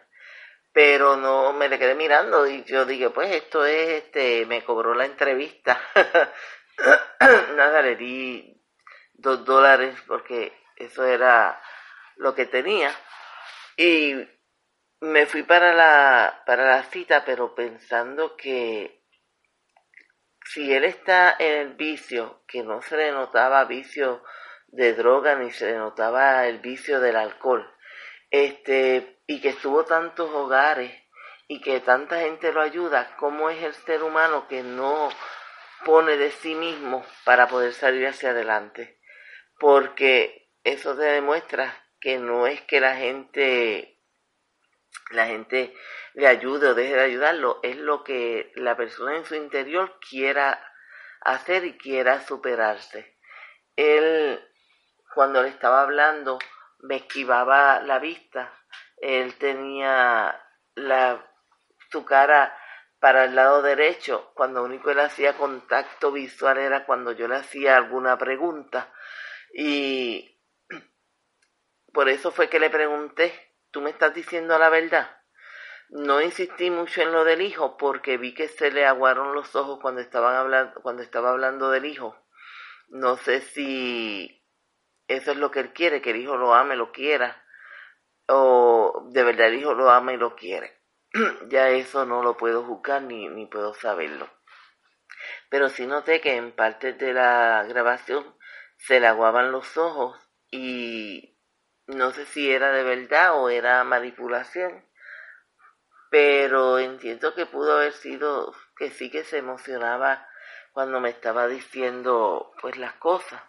S6: pero no me le quedé mirando y yo dije, pues esto es, este, me cobró la entrevista. (coughs) Nada, le di dos dólares porque eso era lo que tenía. Y me fui para la, para la cita, pero pensando que si él está en el vicio, que no se le notaba vicio de droga ni se le notaba el vicio del alcohol, este, y que estuvo tantos hogares y que tanta gente lo ayuda, ¿cómo es el ser humano que no pone de sí mismo para poder salir hacia adelante? Porque eso te demuestra que no es que la gente la gente le ayude o deje de ayudarlo, es lo que la persona en su interior quiera hacer y quiera superarse. Él, cuando le estaba hablando, me esquivaba la vista. Él tenía la, su cara para el lado derecho. Cuando único él hacía contacto visual era cuando yo le hacía alguna pregunta. Y por eso fue que le pregunté, ¿tú me estás diciendo la verdad? No insistí mucho en lo del hijo porque vi que se le aguaron los ojos cuando estaban hablando, cuando estaba hablando del hijo. No sé si eso es lo que él quiere, que el hijo lo ame, lo quiera, o de verdad el hijo lo ama y lo quiere. (clears throat) ya eso no lo puedo juzgar ni, ni puedo saberlo. Pero sí noté que en parte de la grabación se le aguaban los ojos y no sé si era de verdad o era manipulación, pero entiendo que pudo haber sido que sí que se emocionaba cuando me estaba diciendo pues las cosas.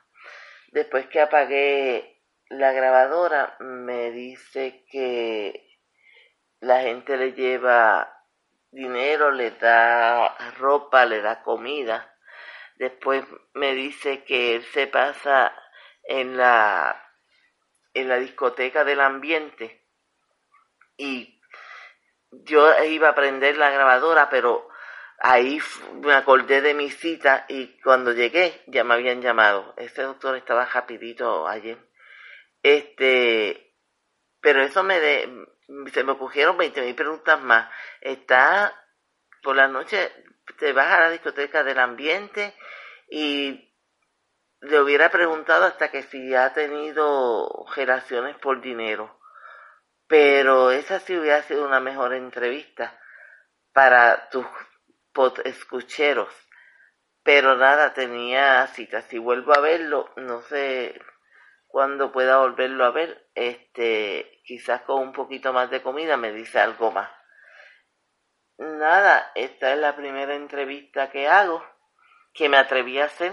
S6: Después que apagué la grabadora, me dice que la gente le lleva dinero, le da ropa, le da comida. Después me dice que él se pasa en la en la discoteca del ambiente y yo iba a prender la grabadora, pero ahí me acordé de mi cita y cuando llegué ya me habían llamado. Ese doctor estaba rapidito ayer. Este, pero eso me de, se me ocurrieron 20 mil preguntas más. Está por la noche, te vas a la discoteca del ambiente y le hubiera preguntado hasta que si ha tenido relaciones por dinero. Pero esa sí hubiera sido una mejor entrevista para tus escucheros. Pero nada, tenía cita. Si vuelvo a verlo, no sé cuándo pueda volverlo a ver. Este, quizás con un poquito más de comida me dice algo más. nada, esta es la primera entrevista que hago, que me atreví a hacer.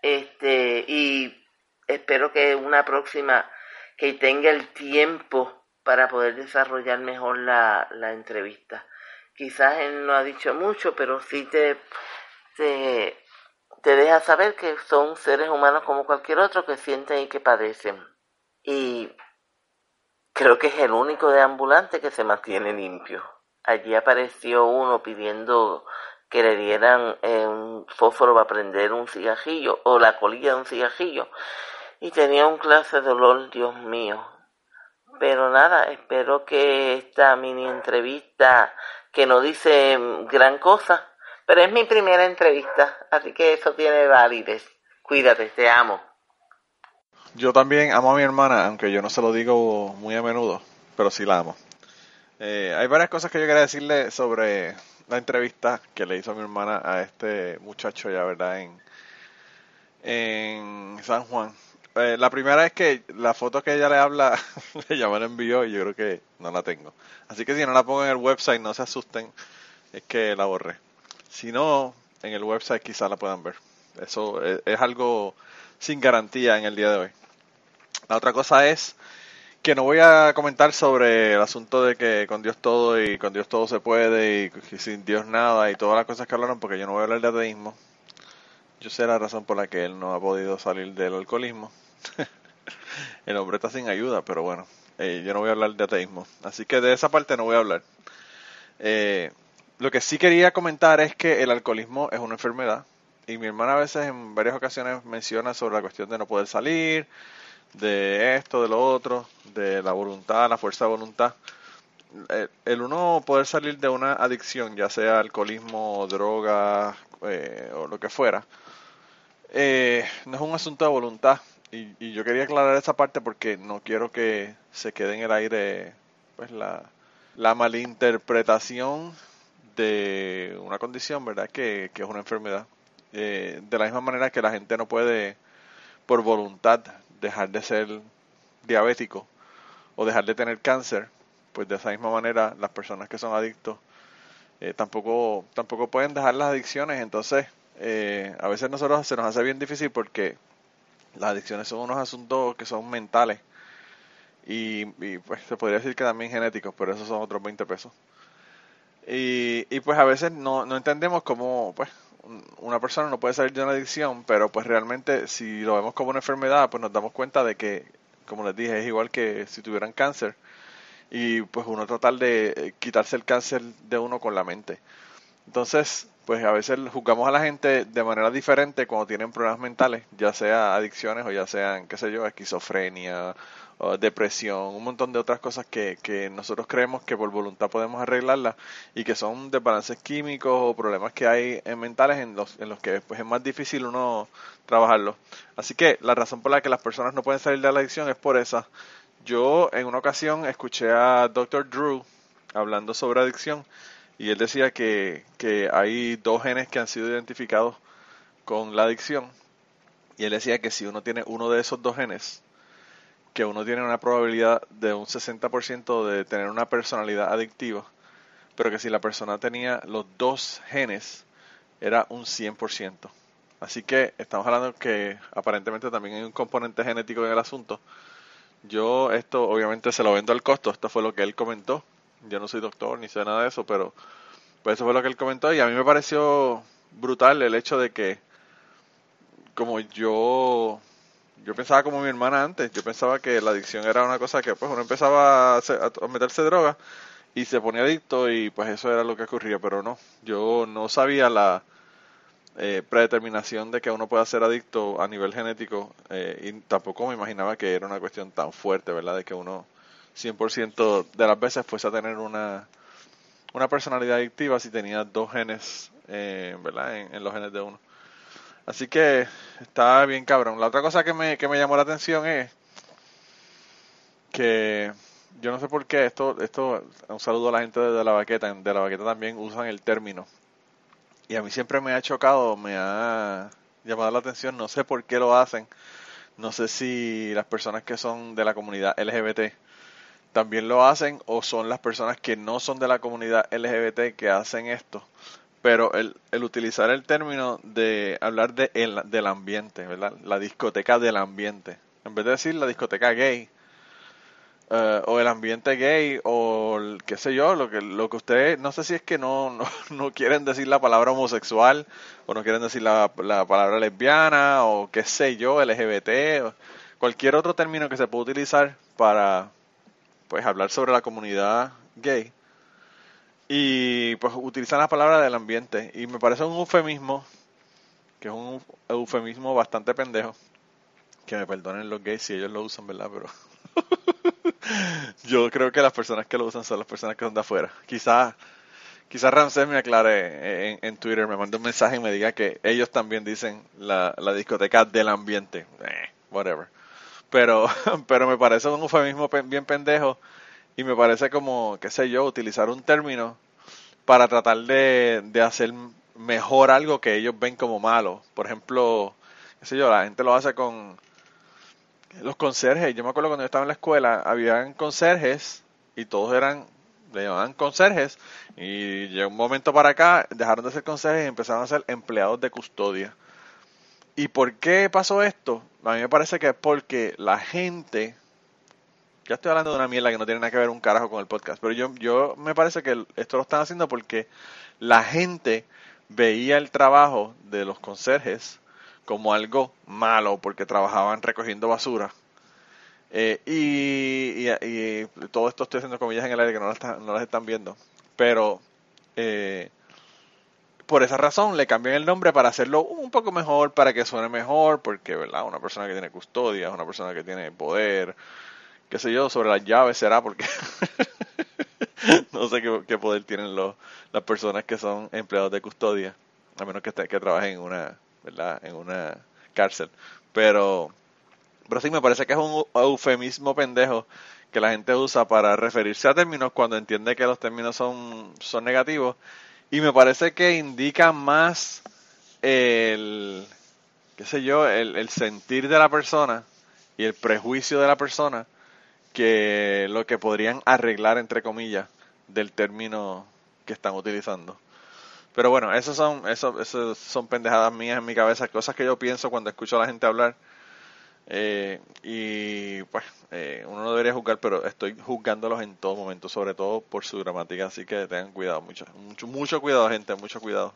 S6: Este, y espero que una próxima que tenga el tiempo para poder desarrollar mejor la, la entrevista. Quizás él no ha dicho mucho, pero sí te, te, te deja saber que son seres humanos como cualquier otro que sienten y que padecen. Y creo que es el único de ambulante que se mantiene limpio. Allí apareció uno pidiendo que le dieran eh, un fósforo para prender un cigajillo o la colilla de un cigajillo y tenía un clase de dolor, Dios mío. Pero nada, espero que esta mini entrevista, que no dice gran cosa, pero es mi primera entrevista, así que eso tiene validez. Cuídate, te amo.
S2: Yo también amo a mi hermana, aunque yo no se lo digo muy a menudo, pero sí la amo. Eh, hay varias cosas que yo quería decirle sobre la entrevista que le hizo mi hermana a este muchacho ya, ¿verdad? En, en San Juan. Eh, la primera es que la foto que ella le habla, (laughs) ella me la envió y yo creo que no la tengo. Así que si no la pongo en el website, no se asusten, es que la borré. Si no, en el website quizá la puedan ver. Eso es, es algo sin garantía en el día de hoy. La otra cosa es que no voy a comentar sobre el asunto de que con Dios todo y con Dios todo se puede y, sin Dios nada y todas las cosas que hablaron porque yo no voy a hablar de ateísmo. Yo sé la razón por la que él no ha podido salir del alcoholismo. (laughs) el hombre está sin ayuda, pero bueno, eh, yo no voy a hablar de ateísmo. Así que de esa parte no voy a hablar. Eh, lo que sí quería comentar es que el alcoholismo es una enfermedad y mi hermana a veces en varias ocasiones menciona sobre la cuestión de no poder salir, de esto, de lo otro, de la voluntad, la fuerza de voluntad. El, uno poder salir de una adicción, ya sea alcoholismo, droga eh, o lo que fuera, eh, no es un asunto de voluntad. Y, yo quería aclarar esa parte porque no quiero que se quede en el aire pues la malinterpretación de una condición, ¿verdad? Que, que es una enfermedad. Eh, de la misma manera que la gente no puede, por voluntad, dejar de ser diabético o dejar de tener cáncer, pues de esa misma manera las personas que son adictos eh, tampoco, tampoco pueden dejar las adicciones. Entonces, eh, a veces nosotros se nos hace bien difícil porque las adicciones son unos asuntos que son mentales y, y pues se podría decir que también genéticos, pero esos son otros 20 pesos. Y, y pues a veces no, no entendemos cómo pues una persona no puede salir de una adicción, pero pues realmente si lo vemos como una enfermedad, pues nos damos cuenta de que, como les dije, es igual que si tuvieran cáncer y pues uno tratar de quitarse el cáncer de uno con la mente. Entonces, pues a veces juzgamos a la gente de manera diferente cuando tienen problemas mentales, ya sea adicciones o ya sean, qué sé yo, esquizofrenia depresión, un montón de otras cosas que, que nosotros creemos que por voluntad podemos arreglarlas y que son desbalances químicos o problemas que hay en mentales en los, en los que pues, es más difícil uno trabajarlo. Así que la razón por la que las personas no pueden salir de la adicción es por esa. Yo en una ocasión escuché a Dr. Drew hablando sobre adicción y él decía que, que hay dos genes que han sido identificados con la adicción y él decía que si uno tiene uno de esos dos genes, que uno tiene una probabilidad de un 60% de tener una personalidad adictiva, pero que si la persona tenía los dos genes, era un 100%. Así que estamos hablando que aparentemente también hay un componente genético en el asunto. Yo esto obviamente se lo vendo al costo, esto fue lo que él comentó. Yo no soy doctor ni sé nada de eso, pero pues eso fue lo que él comentó y a mí me pareció brutal el hecho de que como yo yo pensaba como mi hermana antes, yo pensaba que la adicción era una cosa que pues uno empezaba a, a meterse droga y se ponía adicto y pues eso era lo que ocurría, pero no, yo no sabía la eh, predeterminación de que uno pueda ser adicto a nivel genético eh, y tampoco me imaginaba que era una cuestión tan fuerte, ¿verdad? De que uno 100% de las veces fuese a tener una, una personalidad adictiva si tenía dos genes, eh, ¿verdad? En, en los genes de uno. Así que está bien cabrón. La otra cosa que me, que me llamó la atención es que yo no sé por qué esto, esto, un saludo a la gente de la baqueta, de la baqueta también usan el término. Y a mí siempre me ha chocado, me ha llamado la atención, no sé por qué lo hacen. No sé si las personas que son de la comunidad LGBT también lo hacen o son las personas que no son de la comunidad LGBT que hacen esto. Pero el, el utilizar el término de hablar de el- del ambiente, ¿verdad? La discoteca del ambiente. En vez de decir la discoteca gay, eh, o el ambiente gay, o qué sé yo, lo que, lo que ustedes, no sé si es que no, no, (laughs) no quieren decir la palabra homosexual, o no quieren decir la, la palabra lesbiana, o qué sé yo, LGBT, o cualquier otro término que se pueda utilizar para pues hablar sobre la comunidad gay y pues utilizan la palabra del ambiente. Y me parece un eufemismo que es un eufemismo bastante pendejo que me perdonen los gays si ellos lo usan verdad pero (laughs) yo creo que las personas que lo usan son las personas que son de afuera. Quizás quizás Ramsés me aclare en, en Twitter me mande un mensaje y me diga que ellos también dicen la, la discoteca del ambiente. Eh, whatever. Pero (laughs) pero me parece un eufemismo bien pendejo y me parece como, qué sé yo, utilizar un término para tratar de, de hacer mejor algo que ellos ven como malo. Por ejemplo, qué sé yo, la gente lo hace con los conserjes. Yo me acuerdo cuando yo estaba en la escuela, habían conserjes y todos eran, le llamaban conserjes y llegó un momento para acá, dejaron de ser conserjes y empezaron a ser empleados de custodia. ¿Y por qué pasó esto? A mí me parece que es porque la gente, ya estoy hablando de una mierda que no tiene nada que ver un carajo con el podcast, pero yo, yo me parece que esto lo están haciendo porque la gente veía el trabajo de los conserjes como algo malo porque trabajaban recogiendo basura. Eh, y, todo esto estoy haciendo comillas en el aire que no las, no las están viendo. Pero eh, por esa razón le cambian el nombre para hacerlo un poco mejor, para que suene mejor, porque ¿verdad? una persona que tiene custodia, una persona que tiene poder, qué sé yo, sobre las llaves será, porque (laughs) no sé qué, poder tienen los, las personas que son empleados de custodia, a menos que, que trabajen en una, ¿verdad? En una cárcel. Pero, pero sí me parece que es un eufemismo pendejo que la gente usa para referirse a términos cuando entiende que los términos son, son negativos. Y me parece que indica más el, qué sé yo, el, el sentir de la persona y el prejuicio de la persona que lo que podrían arreglar, entre comillas, del término que están utilizando. Pero bueno, esos son, eso, eso son pendejadas mías en mi cabeza, cosas que yo pienso cuando escucho a la gente hablar. Eh, y pues eh, uno no debería juzgar, pero estoy juzgándolos en todo momento, sobre todo por su gramática, así que tengan cuidado, mucho, mucho, mucho cuidado, gente, mucho cuidado.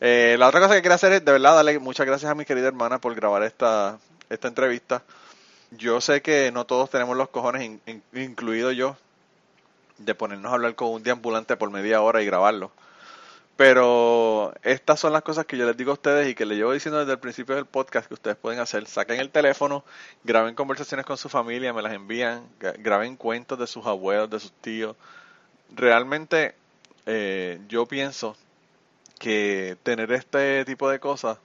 S2: Eh, la otra cosa que quería hacer es, de verdad, darle muchas gracias a mi querida hermana por grabar esta, esta entrevista. Yo sé que no todos tenemos los cojones, in- in- incluido yo, de ponernos a hablar con un deambulante por media hora y grabarlo. Pero estas son las cosas que yo les digo a ustedes y que les llevo diciendo desde el principio del podcast que ustedes pueden hacer. Saquen el teléfono, graben conversaciones con su familia, me las envían, gra- graben cuentos de sus abuelos, de sus tíos. Realmente eh, yo pienso que tener este tipo de cosas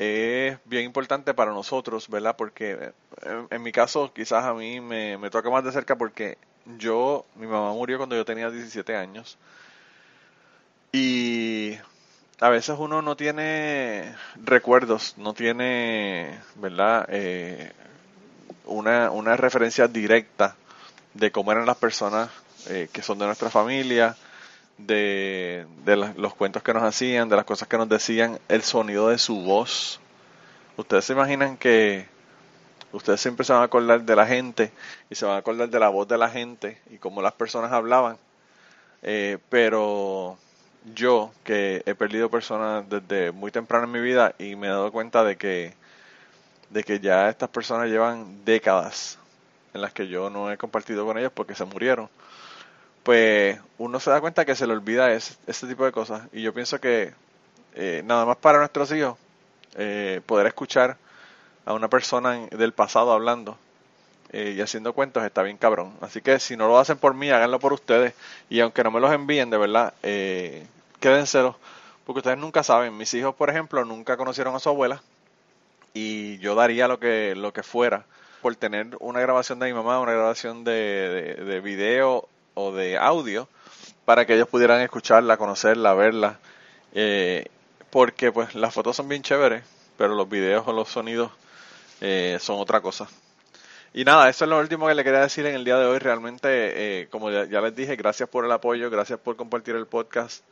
S2: es bien importante para nosotros, ¿verdad? Porque eh, en, mi caso quizás a mí me, me toca más de cerca porque yo, mi mamá murió cuando yo tenía 17 años y a veces uno no tiene recuerdos, no tiene, ¿verdad? Eh, una, una referencia directa de cómo eran las personas eh, que son de nuestra familia, de, los cuentos que nos hacían, de las cosas que nos decían, el sonido de su voz. Ustedes se imaginan que ustedes siempre se van a acordar de la gente y se van a acordar de la voz de la gente y cómo las personas hablaban. Eh, pero yo, que he perdido personas desde muy temprano en mi vida y me he dado cuenta de que, de que ya estas personas llevan décadas en las que yo no he compartido con ellos porque se murieron, pues uno se da cuenta que se le olvida ese, ese tipo de cosas. Y yo pienso que eh, nada más para nuestros hijos, eh, poder escuchar a una persona del pasado hablando eh, y haciendo cuentos está bien cabrón. Así que si no lo hacen por mí, háganlo por ustedes. Y aunque no me los envíen, de verdad, eh, quédenselos. Porque ustedes nunca saben. Mis hijos, por ejemplo, nunca conocieron a su abuela. Y yo daría lo que, lo que fuera por tener una grabación de mi mamá, una grabación de, de, de video de audio, para que ellos pudieran escucharla, conocerla, verla. Eh, porque pues las fotos son bien chéveres, pero los videos o los sonidos eh, son otra cosa. Y nada, eso es lo último que le quería decir en el día de hoy. Realmente, eh, como ya, ya les dije, gracias por el apoyo, gracias por compartir el podcast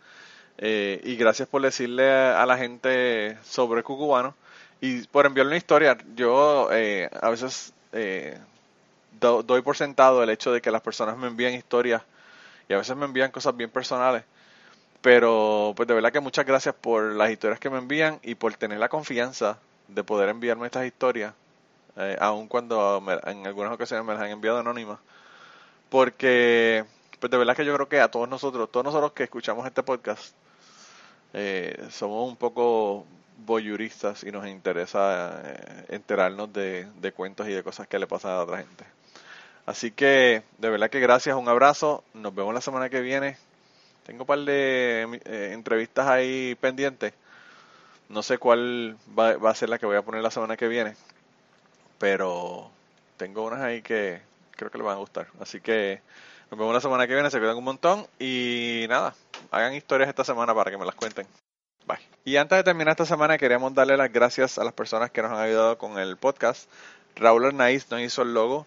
S2: eh, y gracias por decirle a, a la gente sobre Cucubano y por enviarle una historia. Yo eh, a veces eh, do- doy por sentado el hecho de que las personas me envían historias y a veces me envían cosas bien personales. Pero pues de verdad que muchas gracias por las historias que me envían y por tener la confianza de poder enviarme estas historias, eh, aun cuando me- en algunas ocasiones me las han enviado anónimas. Porque pues de verdad que yo creo que a todos nosotros, todos nosotros que escuchamos este podcast, eh, somos un poco voyuristas y nos interesa eh, enterarnos de, de cuentos y de cosas que le pasan a otra gente. Así que de verdad que gracias, un abrazo, nos vemos la semana que viene. Tengo un par de eh, entrevistas ahí pendientes. No sé cuál va, a ser la que voy a poner la semana que viene, pero tengo unas ahí que creo que les van a gustar. Así que nos vemos la semana que viene, se cuidan un montón y nada, hagan historias esta semana para que me las cuenten. Bye. Y antes de terminar esta semana queríamos darle las gracias a las personas que nos han ayudado con el podcast. Raúl Arnaiz nos hizo el logo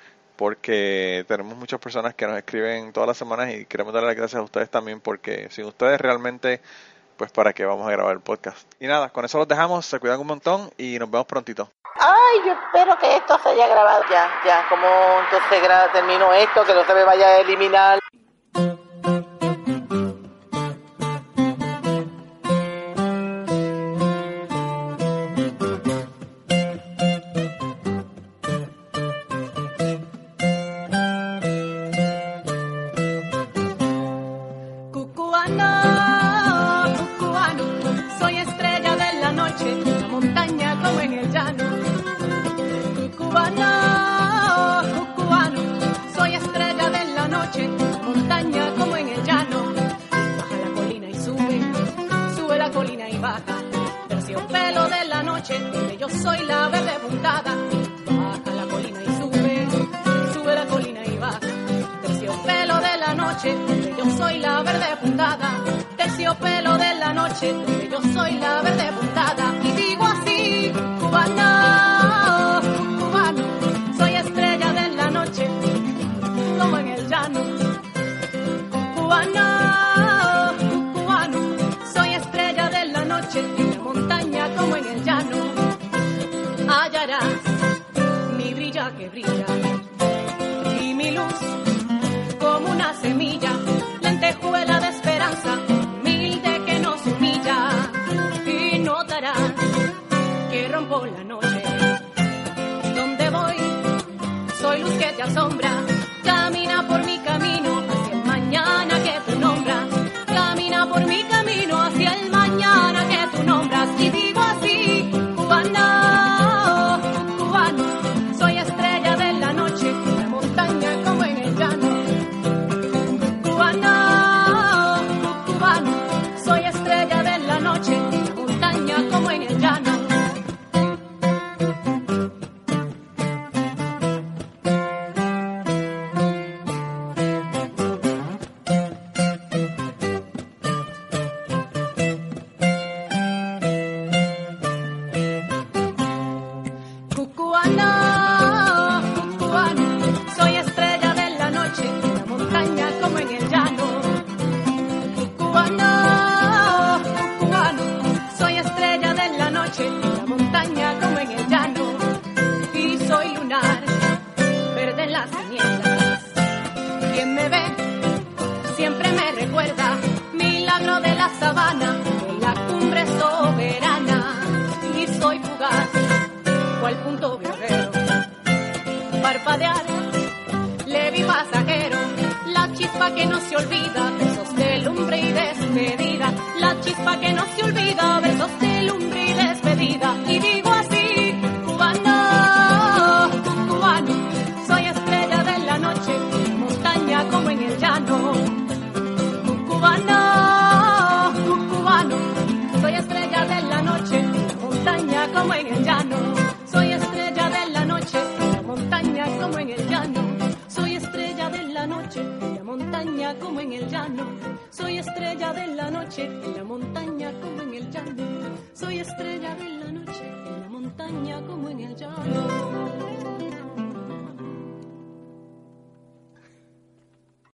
S2: porque tenemos muchas personas que nos escriben todas las semanas y queremos darle las gracias a ustedes también, porque sin ustedes realmente, pues para qué vamos a grabar el podcast. Y nada, con eso los dejamos, se cuidan un montón y nos vemos prontito.
S1: Ay, yo espero que esto se haya grabado ya, ya, como entonces termino esto, que no se me vaya a eliminar.